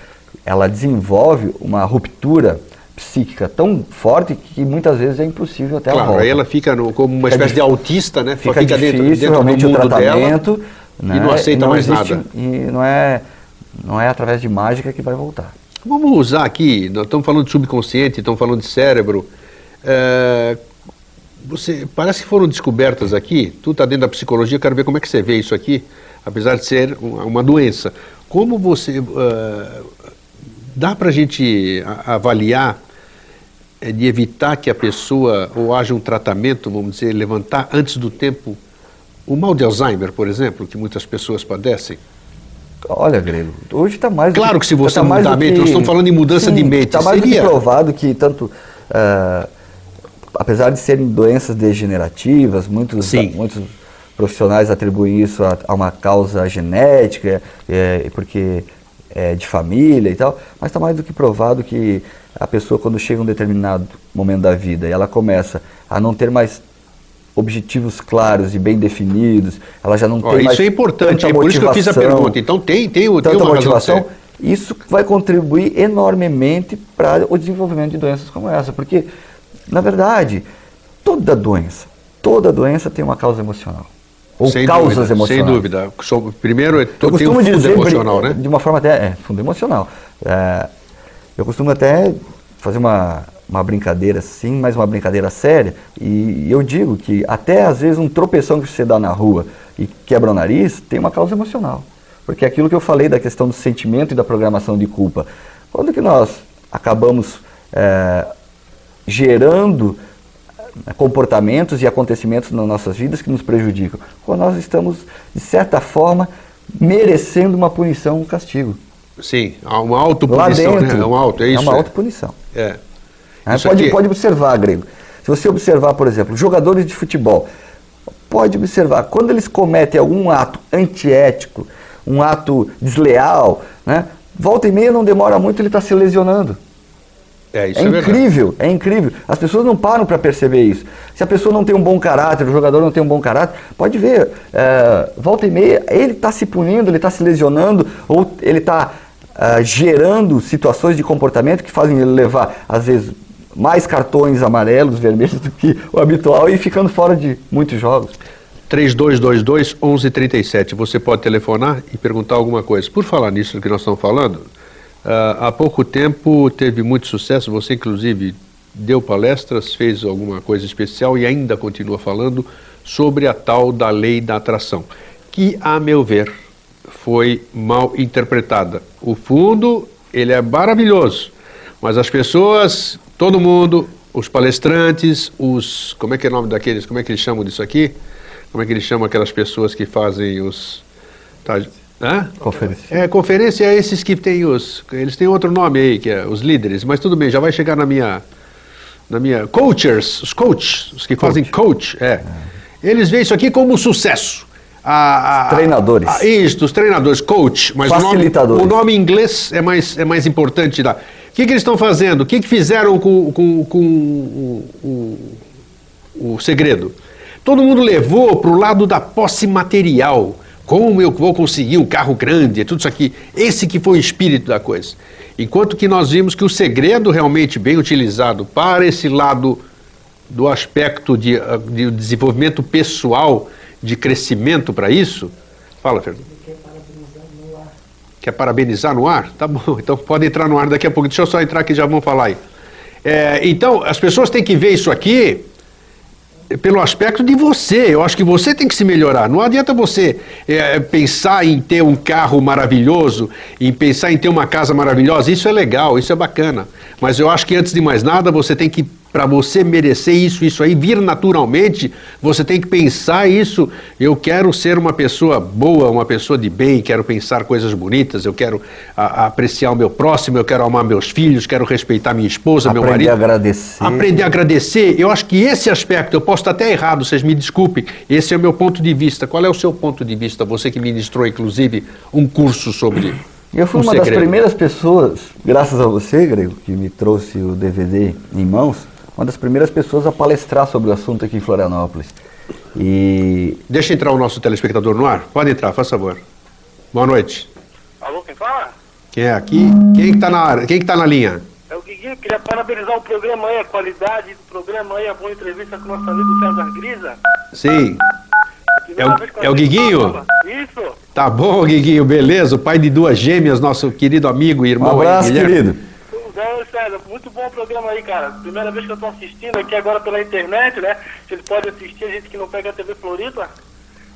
ela desenvolve uma ruptura psíquica tão forte que muitas vezes é impossível até
claro,
ela volta.
aí ela fica no, como uma
fica
espécie de autista, né?
Fica, fica difícil, dentro, dentro realmente do mundo o tratamento, dela
né? e não aceita não mais existe, nada.
E não é não é através de mágica que vai voltar.
Vamos usar aqui, nós estamos falando de subconsciente, estamos falando de cérebro. É, você, parece que foram descobertas aqui, tu está dentro da psicologia, quero ver como é que você vê isso aqui, apesar de ser uma, uma doença. Como você. Uh, dá para a gente avaliar é, de evitar que a pessoa, ou haja um tratamento, vamos dizer, levantar antes do tempo o mal de Alzheimer, por exemplo, que muitas pessoas padecem?
Olha, Grego, hoje está mais.
Claro que, se você tá mudar a mente, nós estamos falando em mudança sim, de mente.
Está mais seria... do que provado que tanto. Uh, apesar de serem doenças degenerativas, muitos, muitos profissionais atribuem isso a, a uma causa genética, é, porque é, de família e tal, mas está mais do que provado que a pessoa quando chega a um determinado momento da vida e ela começa a não ter mais objetivos claros e bem definidos, ela já não
Ó,
tem
isso
mais
é importante, é por isso que eu fiz a pergunta. Então tem, tem, tem
tanta
uma
motivação, isso vai contribuir enormemente para o desenvolvimento de doenças como essa, porque, na verdade, toda doença, toda doença tem uma causa emocional. Ou
Sem
causas
dúvida,
emocionais.
Sem dúvida. Primeiro, é-
Eu
um
costumo
fundo
dizer,
emocional, né?
de uma forma até, é, fundo emocional. É, eu costumo até fazer uma, uma brincadeira assim, mas uma brincadeira séria, e eu digo que até às vezes um tropeção que você dá na rua e quebra o nariz tem uma causa emocional. Porque é aquilo que eu falei da questão do sentimento e da programação de culpa. Quando que nós acabamos é, gerando eh, comportamentos e acontecimentos nas nossas vidas que nos prejudicam, quando nós estamos, de certa forma, merecendo uma punição, um castigo.
Sim, há uma
Lá
autopunição,
dentro.
né? É um auto, é isso?
uma
é.
autopunição.
É. Isso
Pode,
aqui-
pode observar, Grego. Se você observar, por exemplo, jogadores de futebol, pode observar, quando eles cometem algum ato antiético, um ato desleal, né? volta e meia não demora muito, ele está se lesionando.
É, isso
É
é,
incrível, é incrível. As pessoas não param para perceber isso. Se a pessoa não tem um bom caráter, o jogador não tem um bom caráter, pode ver, é, volta e meia, ele está se punindo, ele está se lesionando, ou ele está gerando situações de comportamento que fazem ele levar, às vezes, mais cartões amarelos, vermelhos do que o habitual e ficando fora de muitos jogos.
3222 1137. Você pode telefonar e perguntar alguma coisa. Por falar nisso que nós estamos falando, ah, há pouco tempo teve muito sucesso. Você, inclusive, deu palestras, fez alguma coisa especial e ainda continua falando sobre a tal da lei da atração, que, a meu ver, foi mal interpretada. O fundo, ele é maravilhoso, mas as pessoas, todo mundo, os palestrantes, os. Como é que é o nome daqueles? Como é que eles chamam disso aqui? Como é que eles chamam aquelas pessoas que fazem os. Tá, hã?
Conferência.
É, conferência é esses que têm os. Eles têm outro nome aí, que é os líderes, mas tudo bem, já vai chegar na minha. Na minha. Coachers, os coaches, os que fazem coach, é. Eles veem isso aqui como sucesso. A- a-
Treinadores.
a- isso, os treinadores, coach. Mas o nome,
Facilitadores.
o nome em inglês é mais, é mais importante lá. O que, que eles estão fazendo? O que, que fizeram com, com, com o, o, o segredo? Todo mundo levou para o lado da posse material. Como eu vou conseguir um carro grande, tudo isso aqui. Esse que foi o espírito da coisa. Enquanto que nós vimos que o segredo realmente bem utilizado para esse lado do aspecto de, de desenvolvimento pessoal, de crescimento para isso. Fala, Fernando. Quer parabenizar no ar? Tá bom, então pode entrar no ar daqui a pouco. Deixa eu só entrar que já vamos falar aí. É, então, as pessoas têm que ver isso aqui pelo aspecto de você. Eu acho que você tem que se melhorar. Não adianta você é, pensar em ter um carro maravilhoso, em pensar em ter uma casa maravilhosa. Isso é legal, isso é bacana. Mas eu acho que antes de mais nada, você tem que, para você merecer isso, isso aí vir naturalmente, você tem que pensar isso. Eu quero ser uma pessoa boa, uma pessoa de bem, quero pensar coisas bonitas, eu quero a- apreciar o meu próximo, eu quero amar meus filhos, quero respeitar minha esposa, meu
Aprender
marido.
a agradecer.
Aprender a agradecer, eu acho que esse aspecto, eu posso estar até errado, vocês me desculpem, esse é o meu ponto de vista. Qual é o seu ponto de vista? Você que ministrou, inclusive, um curso sobre.
Eu fui
um
uma das primeiras pessoas, graças a você, Grego, que me trouxe o DVD em mãos, uma das primeiras pessoas a palestrar sobre o assunto aqui em Florianópolis. E
Deixa entrar o nosso telespectador no ar. Pode entrar, faz favor. Boa noite.
Alô, quem fala?
Quem é aqui? Quem está na área? Quem que tá na linha?
É o Guiguinho, queria parabenizar o programa aí, a qualidade do programa aí, a boa entrevista com o nosso amigo César Grisa.
Sim. É o- é o Guiguinho?
Isso.
Tá bom, Guiguinho, beleza? O pai de duas gêmeas, nosso querido amigo e
um
irmão. aí,
abraço,
Guilherme.
querido.
Tudo bem, César? Muito bom o programa aí, cara. Primeira vez que eu tô assistindo aqui agora pela internet, né? Vocês podem assistir, a gente que não pega a TV Floripa,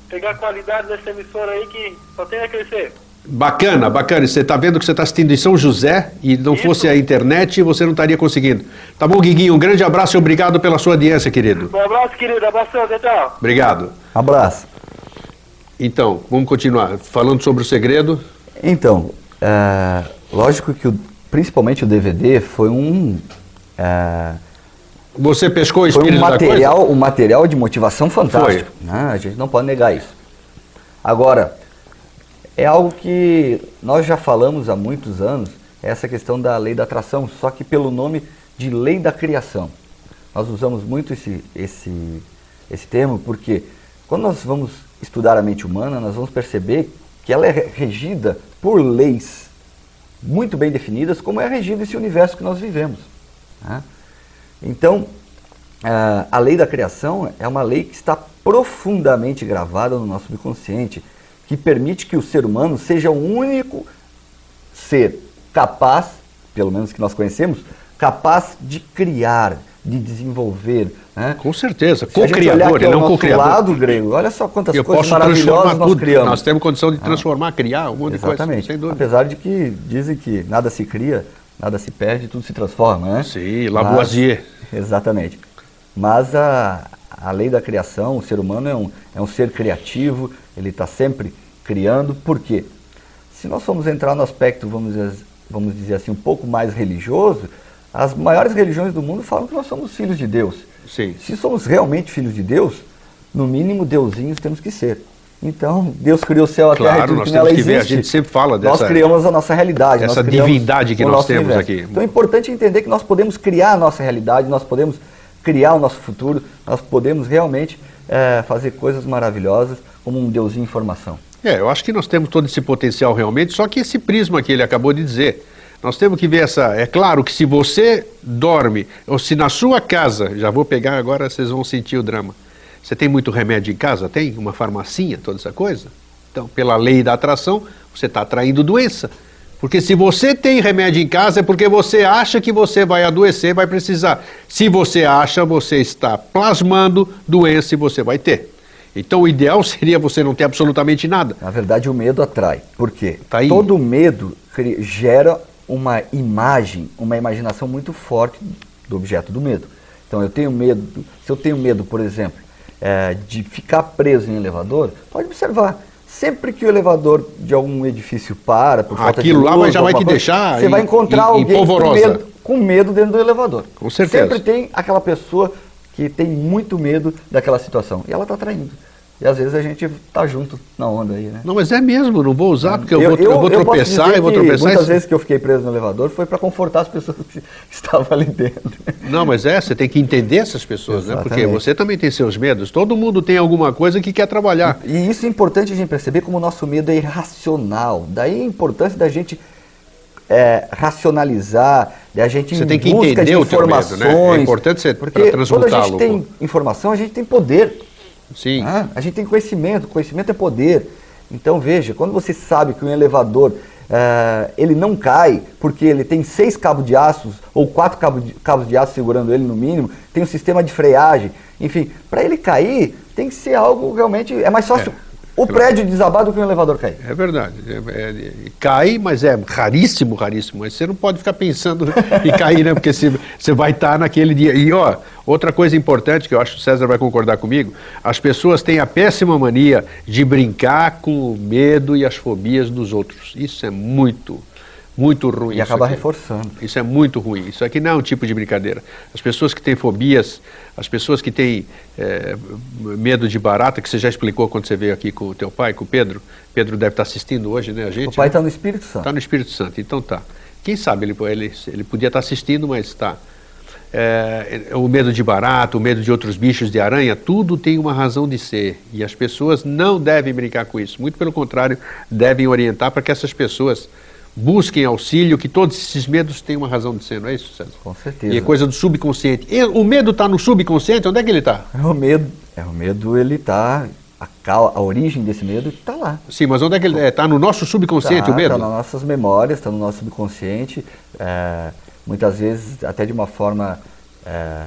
pegar a qualidade dessa emissora aí que só tem a crescer.
Bacana, bacana. Você está vendo que você está assistindo em São José e não
Isso.
fosse a internet, você não estaria conseguindo. Tá bom, Guiguinho? Um grande abraço e obrigado pela sua audiência, querido.
Um abraço, querido. Abração, tchau.
Obrigado.
Abraço.
Então, vamos continuar. Falando sobre o segredo.
Então, é, lógico que o- principalmente o DVD foi um é,
Você pescou o
foi
espírito
um
da coisa?
material, um material de motivação fantástico. né? A gente não pode negar isso. Agora, é algo que nós já falamos há muitos anos, essa questão da lei da atração, só que pelo nome de lei da criação. Nós usamos muito esse, esse, esse termo porque quando nós vamos estudar a mente humana, nós vamos perceber que ela é regida por leis muito bem definidas, como é regido esse universo que nós vivemos. Né? Então, a lei da criação é uma lei que está profundamente gravada no nosso subconsciente, que permite que o ser humano seja o único ser capaz, pelo menos que nós conhecemos, capaz de criar, de desenvolver. Né?
Com certeza, co-criador não co-criador.
lado grego, olha só quantas Eu coisas maravilhosas nós
tudo.
criamos.
Nós temos condição de ah. transformar, ah. criar um monte
Exatamente.
de coisa, sem dúvida.
Apesar de que dizem que nada se cria, nada se perde, tudo se transforma, né?
Sim, Lavoisier.
Mas, exatamente. Mas a, a lei da criação, o ser humano é um, é um ser criativo, ele está sempre criando. Por quê? Se nós formos entrar no aspecto, vamos dizer, vamos dizer assim, um pouco mais religioso, as maiores religiões do mundo falam que nós somos filhos de Deus.
Sim.
Se somos realmente filhos de Deus, no mínimo deusinhos temos que ser. Então, Deus criou o céu, a
claro,
terra e tudo
nós
que nela
que
existe. Ver, a
gente sempre fala dessa...
Nós criamos a nossa realidade.
Essa divindade que nós temos
universo.
aqui.
Então é importante entender que nós podemos criar a nossa realidade, nós podemos criar o nosso futuro, nós podemos realmente é, fazer coisas maravilhosas como um deusinho em formação.
É, eu acho que nós temos todo esse potencial realmente, só que esse prisma que ele acabou de dizer, nós temos que ver essa. É claro que se você dorme, ou se na sua casa, já vou pegar agora, vocês vão sentir o drama. Você tem muito remédio em casa? Tem? Uma farmacinha, toda essa coisa? Então, pela lei da atração, você está atraindo doença. Porque se você tem remédio em casa é porque você acha que você vai adoecer, vai precisar. Se você acha, você está plasmando doença e você vai ter. Então o ideal seria você não ter absolutamente nada.
Na verdade, o medo atrai. Por quê? Tá Todo medo gera uma imagem, uma imaginação muito forte do objeto do medo. Então eu tenho medo, se eu tenho medo, por exemplo, é, de ficar preso em elevador, pode observar. Sempre que o elevador de algum edifício para, por falta
Aquilo
de
luz, lá já vai te coisa, deixar.
Você vai encontrar alguém com medo, com medo dentro do elevador.
Com certeza.
Sempre tem aquela pessoa que tem muito medo daquela situação. E ela está traindo. E às vezes a gente tá junto na onda aí, né?
Não, mas é mesmo, não vou usar porque eu, eu vou, eu, eu vou tropeçar e vou tropeçar.
Muitas vezes que eu fiquei preso no elevador foi para confortar as pessoas que estavam ali dentro.
Não, mas é, você tem que entender essas pessoas, Exatamente. né? Porque você também tem seus medos. Todo mundo tem alguma coisa que quer trabalhar.
E, e isso é importante a gente perceber como o nosso medo é irracional. Daí a importância da gente é, racionalizar, da gente
você tem que entender
o informações.
Medo, né? É importante você
porque quando a gente tem informação, a gente tem poder.
Sim.
Ah, a gente tem conhecimento, conhecimento é poder. Então veja, quando você sabe que um elevador uh, ele não cai porque ele tem seis cabos de aço ou quatro cabos de, cabos de aço segurando ele no mínimo, tem um sistema de freagem, enfim, para ele cair tem que ser algo realmente é mais fácil. É o prédio desabar do que o elevador cair.
É verdade. É, é, cai, mas é raríssimo, raríssimo. Mas você não pode ficar pensando em cair, né? Porque você, você vai estar naquele dia. E, ó, outra coisa importante que eu acho que o César vai concordar comigo: as pessoas têm a péssima mania de brincar com o medo e as fobias dos outros. Isso é muito muito ruim.
E acaba reforçando.
Isso é muito ruim. Isso aqui não é um tipo de brincadeira. As pessoas que têm fobias, as pessoas que têm é, medo de barata, que você já explicou quando você veio aqui com o teu pai, com o Pedro. Pedro deve estar assistindo hoje, né, a gente? O
pai está
né?
no Espírito Santo.
Está no Espírito Santo, então tá. Quem sabe ele, ele, ele podia estar assistindo, mas está. É, o medo de barata, o medo de outros bichos de aranha, tudo tem uma razão de ser. E as pessoas não devem brincar com isso. Muito pelo contrário, devem orientar para que essas pessoas busquem auxílio, que todos esses medos têm uma razão de ser, não é isso, César?
Com certeza.
E é coisa do subconsciente. E o medo está no subconsciente? Onde é que ele está?
É o medo, é o medo ele está a, a, origem desse medo está lá.
Sim, mas onde é que ele está? É, tá no nosso subconsciente
tá,
o medo?
Está nas nossas memórias, está no nosso subconsciente. É, muitas vezes, até de uma forma, é,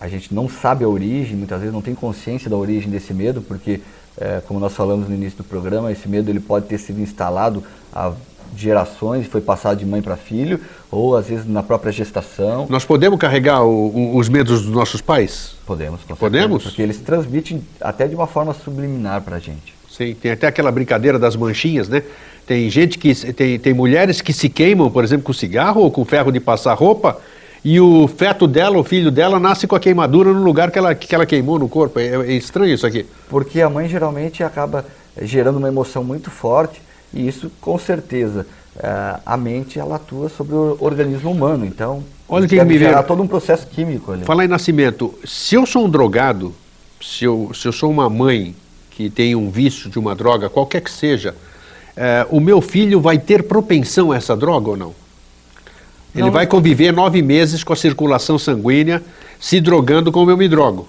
a gente não sabe a origem, muitas vezes não tem consciência da origem desse medo, porque, é, como nós falamos no início do programa, esse medo ele pode ter sido instalado há gerações, foi passado de mãe para filho, ou às vezes na própria gestação.
Nós podemos carregar o, o, os medos dos nossos pais?
Podemos, com
Podemos?
Certeza, porque eles transmitem até de uma forma subliminar para a gente.
Sim, tem até aquela brincadeira das manchinhas, né? Tem gente que, tem, tem mulheres que se queimam, por exemplo, com cigarro ou com ferro de passar roupa, e o feto dela, o filho dela, nasce com a queimadura no lugar que ela, que ela queimou no corpo. É, é estranho isso aqui.
Porque a mãe geralmente acaba gerando uma emoção muito forte E isso, com certeza, eh, a mente ela atua sobre o organismo humano. Então,
Olha que me
gerar todo um processo químico ali.
Falar em nascimento, se eu sou um drogado, se eu, se eu sou uma mãe que tem um vício de uma droga, qualquer que seja, eh, o meu filho vai ter propensão a essa droga ou não? Ele
Não.
vai conviver nove meses com a circulação sanguínea, se drogando como eu me drogo.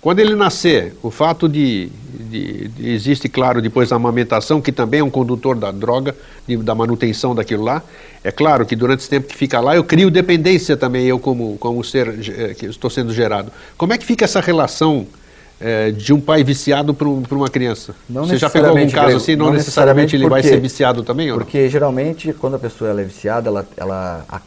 Quando ele nascer, o fato de, de- de- existe, claro, depois a amamentação, que também é um condutor da droga, de- da manutenção daquilo lá. É claro que durante esse tempo que fica lá, eu crio dependência também, eu como, como ser eh, que estou sendo gerado. Como é que fica essa relação eh, de um pai viciado para uma criança?
Não
Você já pegou algum
necessariamente,
caso assim? Não,
não
necessariamente ele vai
necessariamente
ser viciado também?
Porque geralmente quando a pessoa é viciada, ela, ela, a-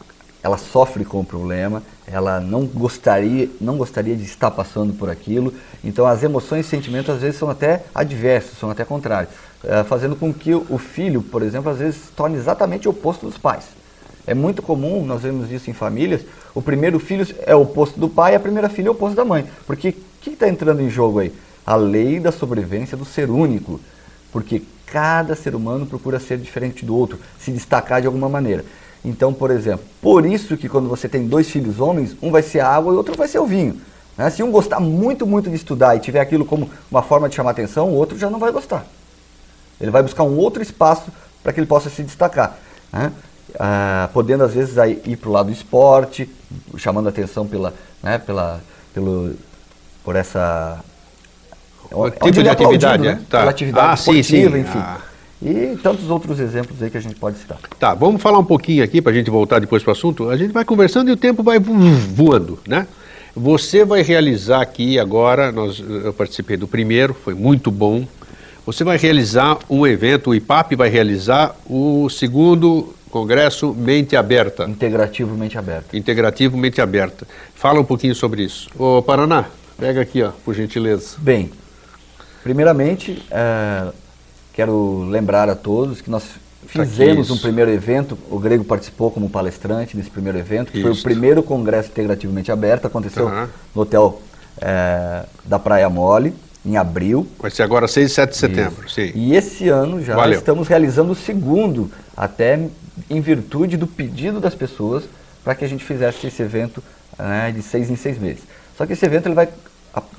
ela sofre com o problema, ela não gostaria, não gostaria de estar passando por aquilo. Então as emoções e sentimentos às vezes são até adversos, são até contrários, eh, fazendo com que o filho, por exemplo, às vezes se torne exatamente o oposto dos pais. É muito comum, nós vemos isso em famílias, o primeiro filho é o oposto do pai e a primeira filha é o oposto da mãe. Porque o que está entrando em jogo aí? A lei da sobrevivência do ser único. Porque cada ser humano procura ser diferente do outro, se destacar de alguma maneira. Então, por exemplo, por isso que quando você tem dois filhos homens, um vai ser a água e o outro vai ser o vinho. né? Se um gostar muito, muito de estudar e tiver aquilo como uma forma de chamar atenção, o outro já não vai gostar. Ele vai buscar um outro espaço para que ele possa se destacar. né? Ah, podendo, às vezes, aí, ir para o lado do esporte, chamando atenção pela, né, pela, pelo, por essa...
O
onde
tipo de
é
atividade,
né?
é? Tá.
Pela atividade
Ah, sim,
esportiva,
sim.
enfim.
Ah.
E tantos outros exemplos aí que a gente pode citar.
Tá, vamos falar um pouquinho aqui para a gente voltar depois para o assunto. A gente vai conversando e o tempo vai vo- voando, né? Você vai realizar aqui agora, nós, eu participei do primeiro, foi muito bom. Você vai realizar um evento, o IPAP vai realizar o segundo Congresso Mente Aberta,
Integrativo mente aberta.
Integrativo Mente Aberta. Fala um pouquinho sobre isso. Ô Paraná, pega aqui, ó, por gentileza.
Bem, primeiramente, eh, quero lembrar a todos que nós fizemos
isso.
um primeiro evento, o Grego participou como palestrante desse primeiro evento, que foi o
Isso.
primeiro congresso integrativamente aberto, aconteceu
Aham.
no hotel eh, da Praia Mole, em abril.
Vai ser agora 6 e 7 de setembro, sim.
E esse ano já
Valeu.
estamos realizando o segundo, até em virtude do pedido das pessoas para que a gente fizesse esse evento né, de seis em seis meses. Só que esse evento ele vai,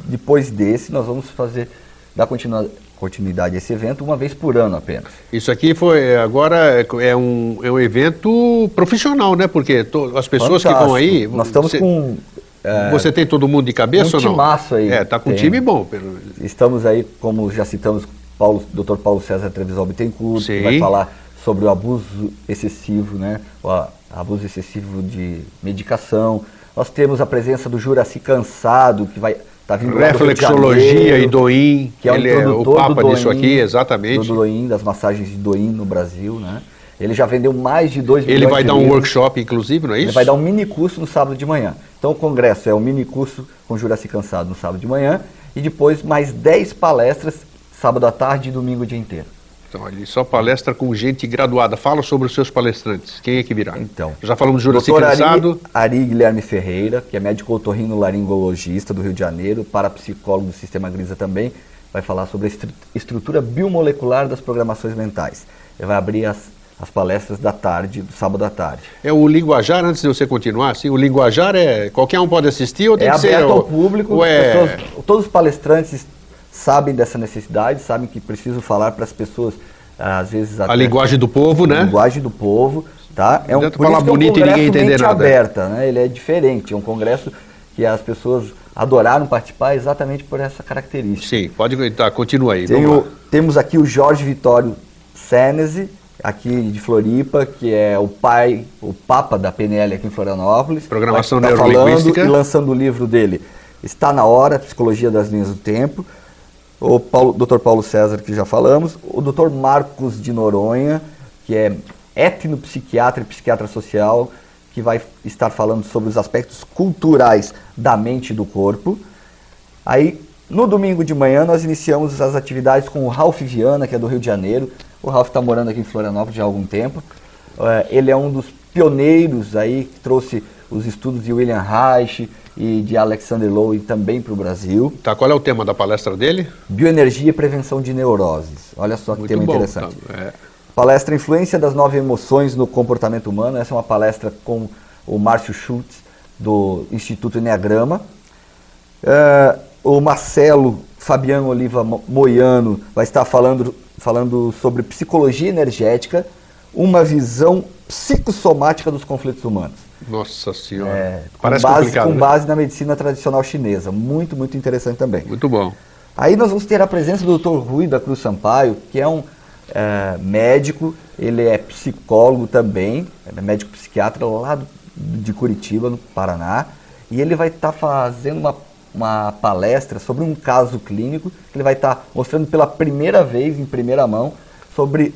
depois desse, nós vamos fazer, dar continua- continuidade a esse evento uma vez por ano apenas.
Isso aqui foi agora é- é um, é um evento profissional, né? Porque to- as pessoas que vão aí.
Fantástico. Nós estamos
você,
com. é,
Você tem todo mundo de cabeça
um
ou não?
timaço aí.
É, tá com um
Tem.
time bom. Pelo...
Estamos aí, como já citamos, Paulo, Dr. Paulo César Trevisol Bittencourt, que
Sim.
vai falar sobre o abuso excessivo, né? O abuso excessivo de medicação. Nós temos a presença do Juraci Cansado, que vai tá vindo do
Reflexologia
Janeiro,
e Doim.
que é o
ele é o papa
do
disso aqui, exatamente.
Do Doim, das massagens de Doim no Brasil, né? Ele já vendeu mais de 2 milhões
Ele vai dar um workshop, inclusive, não é isso?
Ele vai dar um mini curso no sábado de manhã. Então o congresso é um mini curso com Juraci Cansado no sábado de manhã e depois mais 10 palestras sábado à tarde e domingo o dia inteiro.
Então, ele só palestra com gente graduada. Fala sobre os seus palestrantes. Quem é que virá?
Então,
Já falamos de Juraci. Cansado.
Ari, Ari Guilherme Ferreira, que é médico otorrinolaringologista do Rio de Janeiro, parapsicólogo do Sistema Grisa também, vai falar sobre a estru- estrutura biomolecular das programações mentais. Ele vai abrir as, as palestras da tarde, do sábado à tarde.
É o linguajar, antes de você continuar, assim, o linguajar é. Qualquer um pode assistir ou tem
é
que ser.
aberto
o-
ao público,
é-
pessoas- todos os palestrantes sabem dessa necessidade, sabem que precisam falar para as pessoas, ah, às vezes
a linguagem do povo, né?
linguagem do povo, tá? É um,
Adianta
por
falar
isso que é um
bonito e ninguém
congresso
entender nada.
aberta, né? Ele é diferente, é um congresso que as pessoas adoraram participar exatamente por essa característica.
Sim, pode. Tá, continua aí.
Temos aqui o Jorge Vitório Senesi, aqui de Floripa, que é o pai, o papa da PNL aqui em Florianópolis.
Programação
estar
Neurolinguística.
falando E lançando o livro dele. Está na hora, Psicologia das Linhas do Tempo. O Paulo, Dr. Paulo César, que já falamos. O Dr. Marcos de Noronha, que é etnopsiquiatra e psiquiatra social, que vai estar falando sobre os aspectos culturais da mente e do corpo. Aí, no domingo de manhã, nós iniciamos as atividades com o Ralph Viana, que é do Rio de Janeiro. O Ralph está morando aqui em Florianópolis já há algum tempo. Eh, ele é um dos pioneiros aí, que trouxe os estudos de William Reich e de Alexander Lowe também para o Brasil.
Tá, qual é o tema da palestra dele?
Bioenergia e prevenção de neuroses. Olha só que
Muito
tema
bom.
interessante.
tá, é.
Palestra Influência das Nove Emoções no Comportamento Humano. Essa é uma palestra com o Márcio Schultz, do Instituto Enneagrama. Uh, o Marcelo Fabiano Oliva Moiano vai estar falando, falando sobre psicologia energética, uma visão psicossomática dos conflitos humanos.
Nossa Senhora. É,
Parece com base, complicado. Com né? base na medicina tradicional chinesa. Muito, muito interessante também.
Muito bom.
Aí nós vamos ter a presença do Dr. Rui da Cruz Sampaio, que é um é, médico, ele é psicólogo também, é médico psiquiatra lá de Curitiba, no Paraná, e ele vai estar tá fazendo uma, uma palestra sobre um caso clínico, que ele vai estar tá mostrando pela primeira vez, em primeira mão, sobre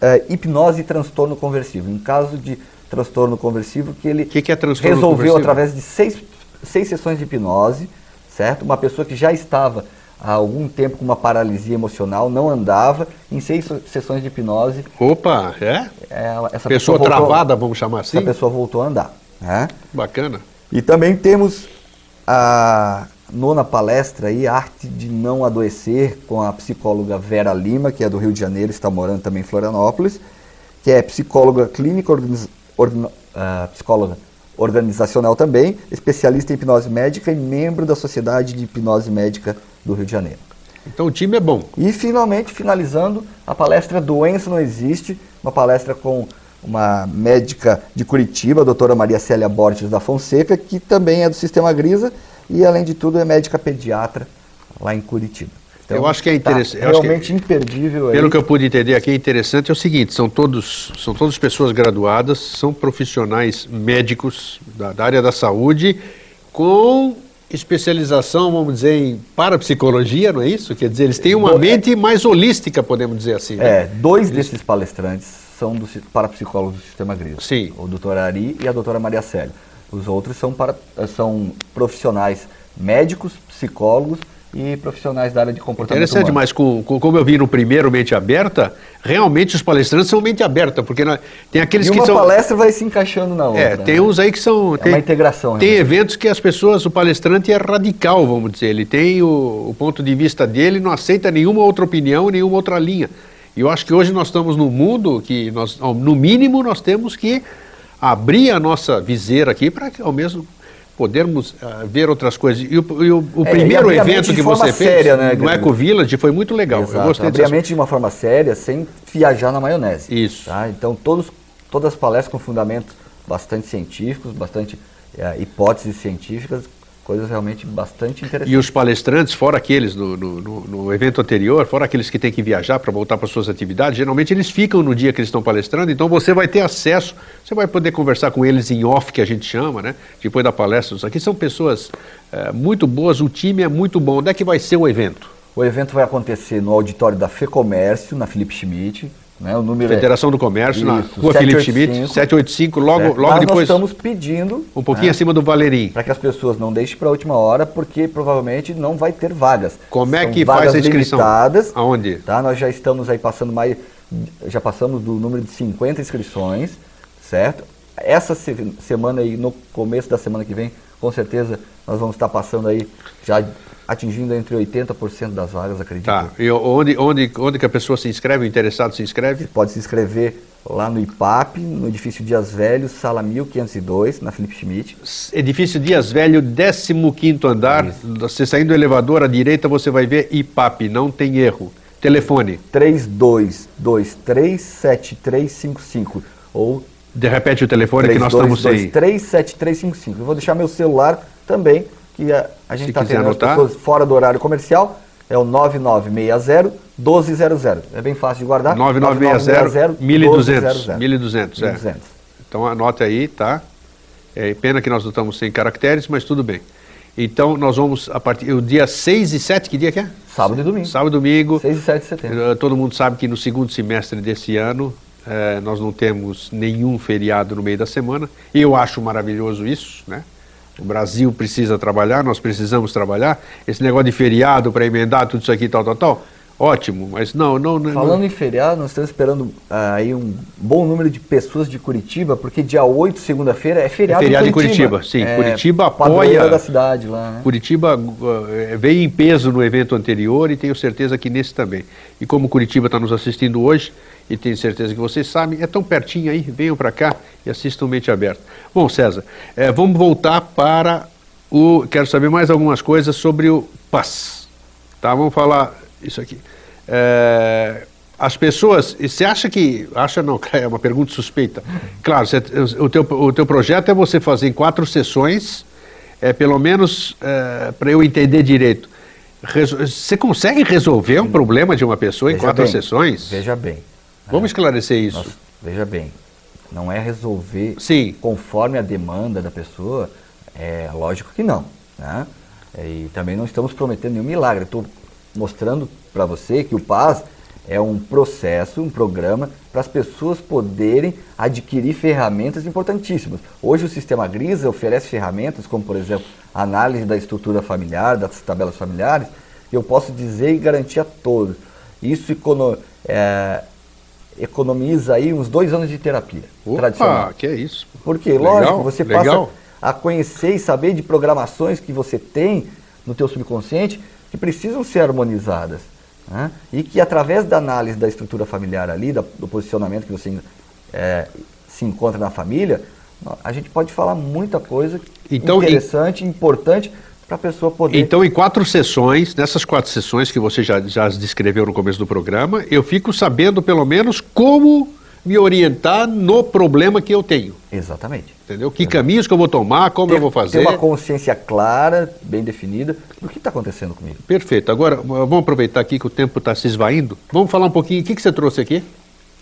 é, hipnose e transtorno conversivo. Um caso de transtorno conversivo que ele
que que é
resolveu através de seis, seis sessões de hipnose, certo? Uma pessoa que já estava há algum tempo com uma paralisia emocional, não andava, em seis sessões de hipnose.
Opa, é? Ela, essa pessoa, pessoa voltou, travada, vamos chamar assim?
Essa pessoa voltou a andar. Né?
Bacana.
E também temos a nona palestra aí, Arte de Não Adoecer, com a psicóloga Vera Lima, que é do Rio de Janeiro, está morando também em Florianópolis, que é psicóloga clínica, uh, psicóloga organizacional também, especialista em hipnose médica e membro da Sociedade de Hipnose Médica do Rio de Janeiro.
Então o time é bom.
E finalmente, finalizando, a palestra Doença Não Existe, uma palestra com uma médica de Curitiba, a doutora Maria Célia Borges da Fonseca, que também é do Sistema Grisa e, além de tudo, é médica pediatra lá em Curitiba.
Então, eu acho que é interessante.
Tá realmente
é,
imperdível.
Pelo aí. que eu pude entender aqui, é interessante é o seguinte: são todos, são todas pessoas graduadas, são profissionais médicos da, da área da saúde, com especialização, vamos dizer, em parapsicologia, não é isso? Quer dizer, eles têm uma mente mais holística, podemos dizer assim. Né?
É, dois desses palestrantes são do, parapsicólogos do Sistema Grilo.
Sim.
O doutor Ari e a doutora Maria Célia. Os outros são, para, são profissionais médicos, psicólogos e profissionais da área de comportamento
Interessante,
humano.
mas com, com, como eu vi no primeiro Mente Aberta, realmente os palestrantes são mente aberta, porque na, tem aqueles
e
que
uma
são...
uma palestra vai se encaixando na outra.
É, tem né? uns aí que são...
É
tem,
uma integração.
Tem realmente. eventos que as pessoas, o palestrante é radical, vamos dizer, ele tem o, o ponto de vista dele, não aceita nenhuma outra opinião, nenhuma outra linha. E eu acho que hoje nós estamos num mundo que, nós, no mínimo, nós temos que abrir a nossa viseira aqui para que, ao mesmo podermos uh, ver outras coisas. E o, e o, o é, primeiro evento que você
séria,
fez
né,
no Eco Village foi muito legal.
Exato, eu gostei abrir a mente de uma forma séria, sem viajar na maionese.
Isso.
Tá? Então, todos, todas as palestras com fundamentos bastante científicos, bastante uh, hipóteses científicas, coisas realmente bastante interessantes.
E os palestrantes, fora aqueles no, no, no, evento anterior, fora aqueles que têm que viajar para voltar para suas atividades, geralmente eles ficam no dia que eles estão palestrando, então você vai ter acesso, você vai poder conversar com eles em off, que a gente chama, né? Depois da palestra. Aqui são pessoas é, muito boas, o time é muito bom. Onde é que vai ser o evento?
O evento vai acontecer no auditório da FEComércio, na Felipe Schmidt, né? O número
é Federação é... do Comércio, Isso, na rua Felipe Schmidt, 785, logo, logo Mas depois.
Nós estamos pedindo.
Um pouquinho né, acima do Valerim.
Para que as pessoas não deixem para a última hora, porque provavelmente não vai ter vagas.
Como é que faz a inscrição?
Limitadas,
Aonde?
Tá? Nós já estamos aí passando mais. Já passamos do número de 50 inscrições, certo? Essa semana aí, no começo da semana que vem, com certeza nós vamos estar passando aí já atingindo entre 80% das vagas, acredito.
Tá. E onde, onde, onde que a pessoa se inscreve, o interessado se inscreve? Você
pode se inscrever lá no IPAP, no edifício Dias Velho, sala 1502, na Felipe Schmidt.
Edifício Dias Velho, 15º andar. Isso. Você saindo do elevador à direita, você vai ver IPAP, não tem erro. Telefone.
32237355 ou
de repete o telefone 3, que nós 2, estamos 2, aí.
37355. Eu vou deixar meu celular também que a, a gente está tendo as pessoas fora do horário comercial, é o 9960 1200. É bem fácil de guardar.
9960 1200. 1200, é. Então anote aí, tá? É pena que nós não estamos sem caracteres, mas tudo bem. Então nós vamos a partir o dia 6 e 7, que dia que é?
Sábado e domingo.
Sábado e domingo.
6 e 7 de setembro.
Eh, todo mundo sabe que no segundo semestre desse ano eh, nós não temos nenhum feriado no meio da semana. Eu acho maravilhoso isso, né? O Brasil precisa trabalhar, nós precisamos trabalhar. Esse negócio de feriado para emendar tudo isso aqui, tal, tal, tal. ótimo, mas não, não, não.
Falando em feriado, nós estamos esperando ah, aí um bom número de pessoas de Curitiba, porque dia 8, segunda-feira, é feriado,
É feriado
em Curitiba.
Curitiba, sim.
É
Curitiba apoia-
da cidade lá, né?
Curitiba eh, veio em peso no evento anterior e tenho certeza que nesse também. E como Curitiba está nos assistindo hoje, e tenho certeza que vocês sabem, é tão pertinho aí, venham para cá e assistam Mente Aberta. Bom, César, eh, vamos voltar para o. Quero saber mais algumas coisas sobre o PAS. Tá, vamos falar isso aqui. Eh, as pessoas, você acha que, acha não, é uma pergunta suspeita. Claro, você- o, teu, o teu projeto é você fazer em quatro sessões, é, pelo menos para eu entender direito. Reso- Você consegue resolver um problema de uma pessoa em quatro
bem,
sessões?
Veja bem.
Vamos esclarecer isso.
Nós- veja bem, não é resolver
Sim.
conforme a demanda da pessoa, é lógico que não. Né? E também não estamos prometendo nenhum milagre. Estou mostrando para você que o Paz é um processo, um programa para as pessoas poderem adquirir ferramentas importantíssimas. Hoje o sistema GRISA oferece ferramentas como, por exemplo, análise da estrutura familiar, das tabelas familiares, eu posso dizer e garantir a todos. Isso econo- é, economiza aí uns dois anos de terapia tradicional.
Opa, que é isso.
Porque,
Legal,
lógico, você
legal.
passa a conhecer e saber de programações que você tem no teu subconsciente que precisam ser harmonizadas. né? E que através da análise da estrutura familiar ali, da- do posicionamento que você é, se encontra na família, a gente pode falar muita coisa
Então, e-
interessante, importante para a pessoa poder...
Então, em quatro sessões, nessas quatro sessões que você já, já descreveu no começo do programa, eu fico sabendo pelo menos como me orientar no problema que eu tenho.
Exatamente.
Entendeu? Que caminhos que eu vou tomar, como
Ter,
eu vou fazer.
ter uma consciência clara, bem definida, do que está acontecendo comigo.
Perfeito. Agora, vamos aproveitar aqui que o tempo está se esvaindo. Vamos falar um pouquinho. O que, que você trouxe aqui?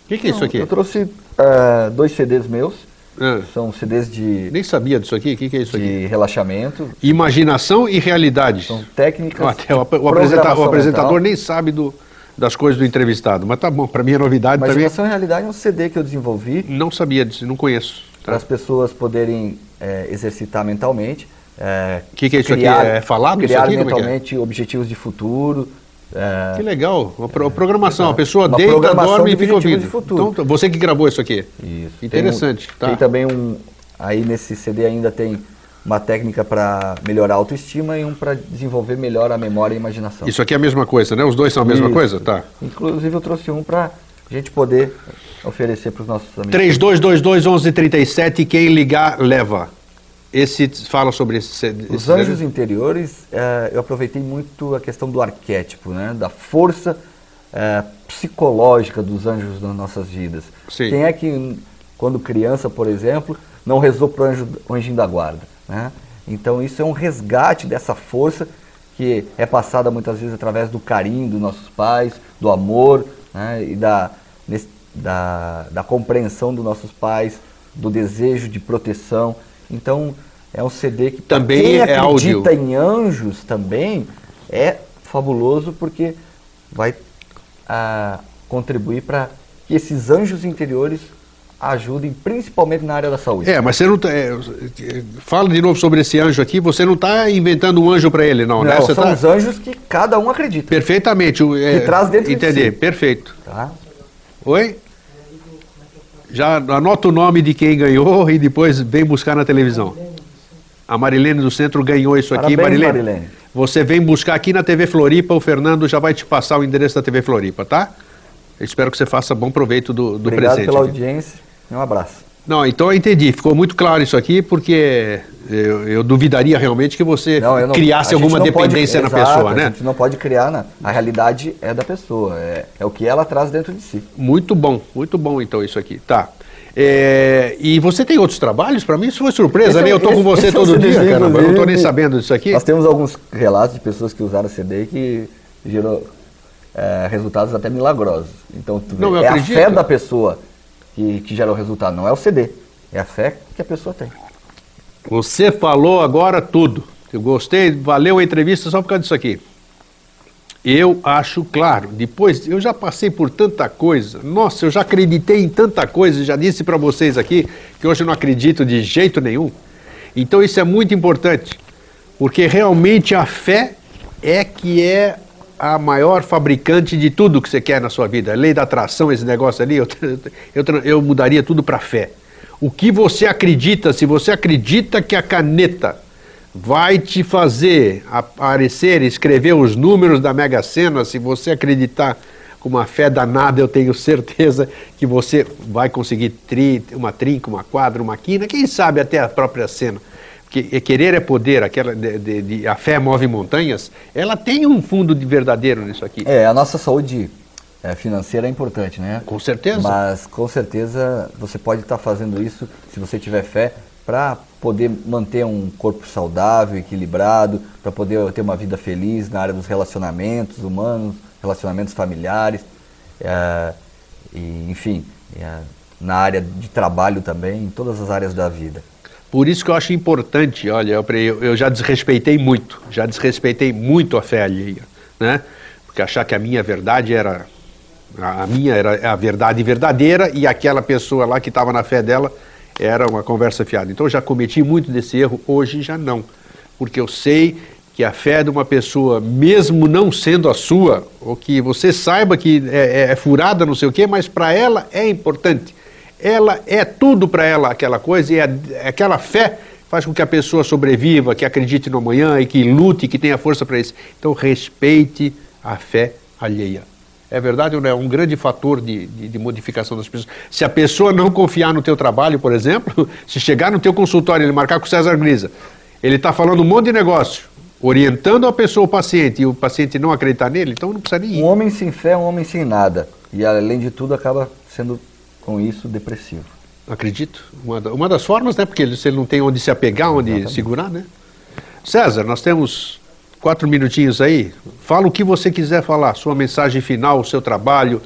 O que, que é isso
Não,
aqui?
Eu trouxe ah, dois CDs meus.
Ah.
São CDs de,
Nem sabia disso aqui. O que, que é isso aqui?
de relaxamento.
Imaginação e realidade.
São técnicas.
Até o, ap- o
de
apresenta- o apresentador nem sabe do- das coisas do entrevistado. Mas tá bom, para mim é novidade também.
Imaginação e realidade é um CD que eu desenvolvi
Não sabia disso, não conheço.
para
Tá?
as pessoas poderem eh, exercitar mentalmente. eh,
Que que é isso aqui?
criar-
É falado isso
Criar
aqui? É que é?
mentalmente objetivos de futuro. Eh,
Que legal. Uma pro- programação. A pessoa
Uma
deita, dorme e fica ouvindo. Então, você que gravou isso aqui.
Isso.
Interessante.
Tem, um-
tá.
tem também um. Aí nesse CD ainda tem uma técnica para melhorar a autoestima e um para desenvolver melhor a memória e a imaginação.
Isso aqui é a mesma coisa, né? Os dois são a mesma
Isso.
coisa? Tá.
Inclusive eu trouxe um para a gente poder oferecer para os nossos amigos.
3222-1137, quem ligar, leva. Esse fala sobre esse.
Os
esse-
anjos interiores, eh, eu aproveitei muito a questão do arquétipo, né? da força eh, psicológica dos anjos nas nossas vidas.
Sim.
Quem é que, quando criança, por exemplo, não rezou para o anjo, anjinho da guarda? Né? Então isso é um resgate dessa força que é passada muitas vezes através do carinho dos nossos pais, do amor né? e da, da, da compreensão dos nossos pais, do desejo de proteção. Então é um CD que
Também
quem
é áudio.
acredita em anjos também é fabuloso porque vai ah, contribuir para que esses anjos interiores ajudem principalmente na área da saúde.
É, mas você não tá, é, fala de novo sobre esse anjo aqui. Você não está inventando um anjo para ele, não, né?
Não,
Você
são
tá
os anjos que cada um acredita.
perfeitamente. o- É,
Que traz dentro de
entender,
si.
perfeito.
Tá?
Oi? Já anota o nome de quem ganhou e depois vem buscar na televisão. A Marilene do Centro ganhou isso aqui.
Parabéns,
Marilene,
Marilene.
você vem buscar aqui na TV Floripa, o Fernando já vai te passar o endereço da TV Floripa, tá? Eu espero que você faça bom proveito do, do
Obrigado
presente.
pela
aqui.
audiência e um abraço.
Não, então eu entendi, ficou muito claro isso aqui, porque eu, eu duvidaria realmente que você
Não, não-
criasse
a
alguma
não pode-
dependência na
Exato,
pessoa,
A
né?
gente não pode criar, na, a realidade é da pessoa, é, é o que ela traz dentro de si.
Muito bom, muito bom então isso aqui. Tá. É, e você tem outros trabalhos? Para mim isso foi surpresa,
Esse
né?
é-
Eu tô com você
é
todo dia,
CDzinho,
cara. Eu não tô nem sabendo disso aqui.
Nós temos alguns relatos de pessoas que usaram CD que gerou é, resultados até milagrosos. Então, tu vê,
Não, eu
é
acredito.
a fé da pessoa que, que gera o resultado, não é o CD. É a fé que a pessoa tem.
Você falou agora tudo. Eu gostei, valeu a entrevista só por causa disso aqui. Eu acho claro, depois eu já passei por tanta coisa. Nossa, eu já acreditei em tanta coisa, já disse para vocês aqui que hoje eu não acredito de jeito nenhum. Então isso é muito importante, porque realmente a fé é que é a maior fabricante de tudo que você quer na sua vida. Lei da atração, esse negócio ali, eu, eu, eu mudaria tudo para fé. O que você acredita, se você acredita que a caneta vai te fazer aparecer, escrever os números da Mega Sena, se você acreditar com uma fé danada, eu tenho certeza que você vai conseguir tri, uma trinca, uma quadra, uma quina, quem sabe até a própria cena. Porque querer é poder, aquela de, de, de, a fé move montanhas, ela tem um fundo de verdadeiro nisso aqui.
É, a nossa saúde é, financeira é importante, né?
Com certeza.
Mas com certeza você pode estar fazendo isso, se você tiver fé, para poder manter um corpo saudável, equilibrado, para poder ter uma vida feliz na área dos relacionamentos humanos, relacionamentos familiares, é, e, enfim, é, na área de trabalho também, em todas as áreas da vida.
Por isso que eu acho importante, olha, eu, eu já desrespeitei muito, já desrespeitei muito a fé alheia, né? Porque achar que a minha verdade era a minha era a verdade verdadeira e aquela pessoa lá que estava na fé dela era uma conversa fiada. Então eu já cometi muito desse erro, hoje já não. Porque eu sei que a fé de uma pessoa, mesmo não sendo a sua, ou que você saiba que é, é, é furada, não sei o quê, mas para ela é importante. Ela é tudo para ela aquela coisa, e é, aquela fé faz com que a pessoa sobreviva, que acredite no amanhã e que lute, que tenha força para isso. Então respeite a fé alheia. É verdade ou não é um grande fator de, de, de, modificação das pessoas. Se a pessoa não confiar no teu trabalho, por exemplo, se chegar no teu consultório e ele marcar com o César Grisa, ele está falando um monte de negócio, orientando a pessoa, o paciente, e o paciente não acreditar nele, então não precisa nem ir.
Um homem sem fé é um homem sem nada. E além de tudo acaba sendo, com isso, depressivo.
Acredito. Uma, uma das formas, né? Porque ele, se ele não tem onde se apegar, onde Exatamente. segurar, né? César, nós temos quatro minutinhos aí. Fala o que você quiser falar, sua mensagem final, o seu trabalho,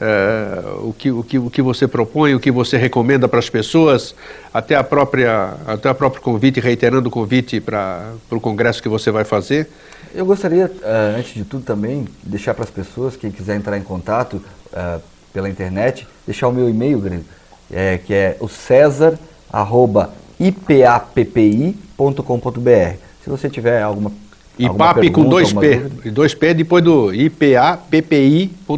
é, o, que, o, que, o que você propõe, o que você recomenda para as pessoas, até a própria até o próprio convite, reiterando o convite para o congresso que você vai fazer.
Eu gostaria, uh, antes de tudo também, deixar para as pessoas, quem quiser entrar em contato uh, pela internet, deixar o meu e-mail, é, que é o césar, arroba, ipappi.com.br. Se você tiver alguma
IPAP com dois P. Dúvida? Dois P depois do ipappi.com.br.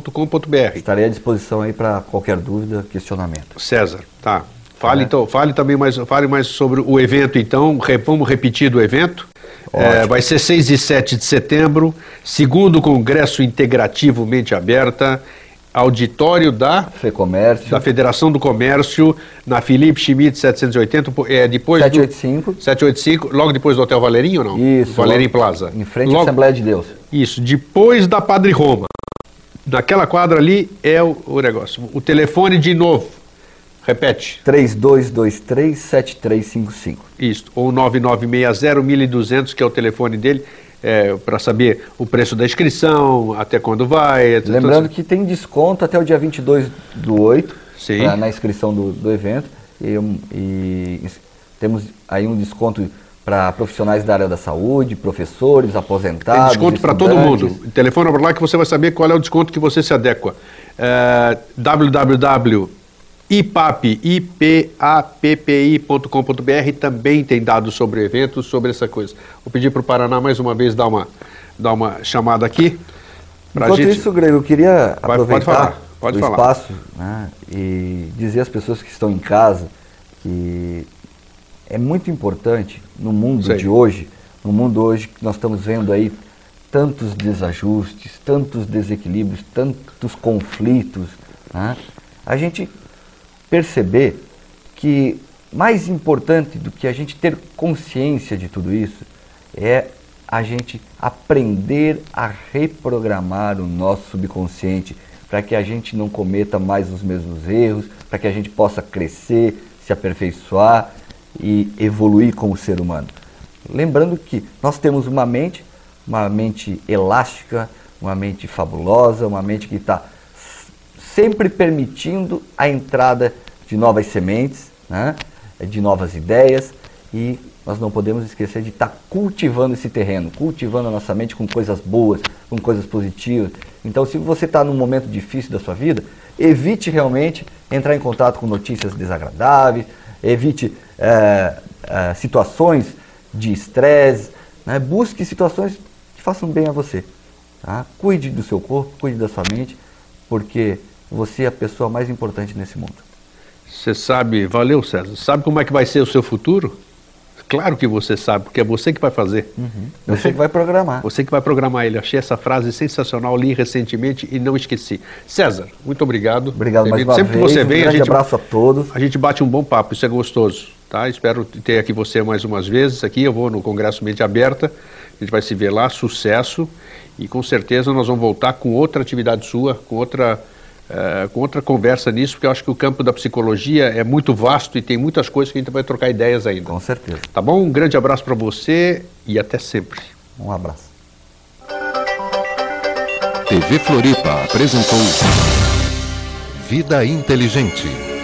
Estarei à disposição aí para qualquer dúvida, questionamento.
César, tá. Fale, é. então, fale também mais, fale mais sobre o evento, então. Vamos repetir do evento. É, vai ser 6 e 7 de setembro, segundo Congresso Integrativo Mente Aberta auditório da
FEComércio.
da Federação do Comércio, na Felipe Schmidt 780, é, depois
785.
Do, 785, logo depois do Hotel Valerinho, não?
Isso.
Valerinho Plaza.
Em frente logo, à Assembleia de Deus.
Isso, depois da Padre Roma. Naquela quadra ali é o, o negócio. O telefone de novo. Repete.
3223-7355.
Isso, ou 9960-1200, que é o telefone dele é, para saber o preço da inscrição, até quando vai.
Etc. Lembrando que tem desconto até o dia 22 do 8 pra, na inscrição do, do evento. E, e, temos aí um desconto para profissionais da área da saúde, professores, aposentados.
Tem desconto para todo mundo. Telefone para lá que você vai saber qual é o desconto que você se adequa. É, www IPAP, ipappi.com.br também tem dados sobre eventos, sobre essa coisa. Vou pedir para o Paraná mais uma vez dar uma, dar uma chamada aqui.
Enquanto gente... isso, Grego, eu queria Vai, aproveitar pode falar,
pode
o
falar.
espaço né, e dizer às pessoas que estão em casa que é muito importante no mundo Sei. de hoje, no mundo hoje que nós estamos vendo aí tantos desajustes, tantos desequilíbrios, tantos conflitos, né, a gente perceber que mais importante do que a gente ter consciência de tudo isso é a gente aprender a reprogramar o nosso subconsciente para que a gente não cometa mais os mesmos erros, para que a gente possa crescer, se aperfeiçoar e evoluir como ser humano. Lembrando que nós temos uma mente, uma mente elástica, uma mente fabulosa, uma mente que está sempre permitindo a entrada de novas sementes, né? de novas ideias e nós não podemos esquecer de estar cultivando esse terreno, cultivando a nossa mente com coisas boas, com coisas positivas. Então, se você está num momento difícil da sua vida, evite realmente entrar em contato com notícias desagradáveis, evite é, é, situações de estresse, né? busque situações que façam bem a você. Tá? Cuide do seu corpo, cuide da sua mente, porque você é a pessoa mais importante nesse mundo.
Você sabe, valeu César, sabe como é que vai ser o seu futuro? Claro que você sabe, porque é você que vai fazer.
Uhum. Você, você, que vai programar.
Você que vai programar ele. Achei essa frase sensacional, li recentemente e não esqueci. César, muito obrigado.
Obrigado mais uma Sempre vez. que você vem, um grande a gente, abraço a todos.
A gente bate um bom papo, isso é gostoso. Tá? Espero ter aqui você mais umas vezes. Aqui eu vou no Congresso Mente Aberta. A gente vai se ver lá, sucesso. E com certeza nós vamos voltar com outra atividade sua, com outra uh, com outra conversa nisso, porque eu acho que o campo da psicologia é muito vasto e tem muitas coisas que a gente vai trocar ideias ainda.
Com certeza.
Tá bom? Um grande abraço para você e até sempre.
Um abraço.
TV Floripa apresentou Vida Inteligente.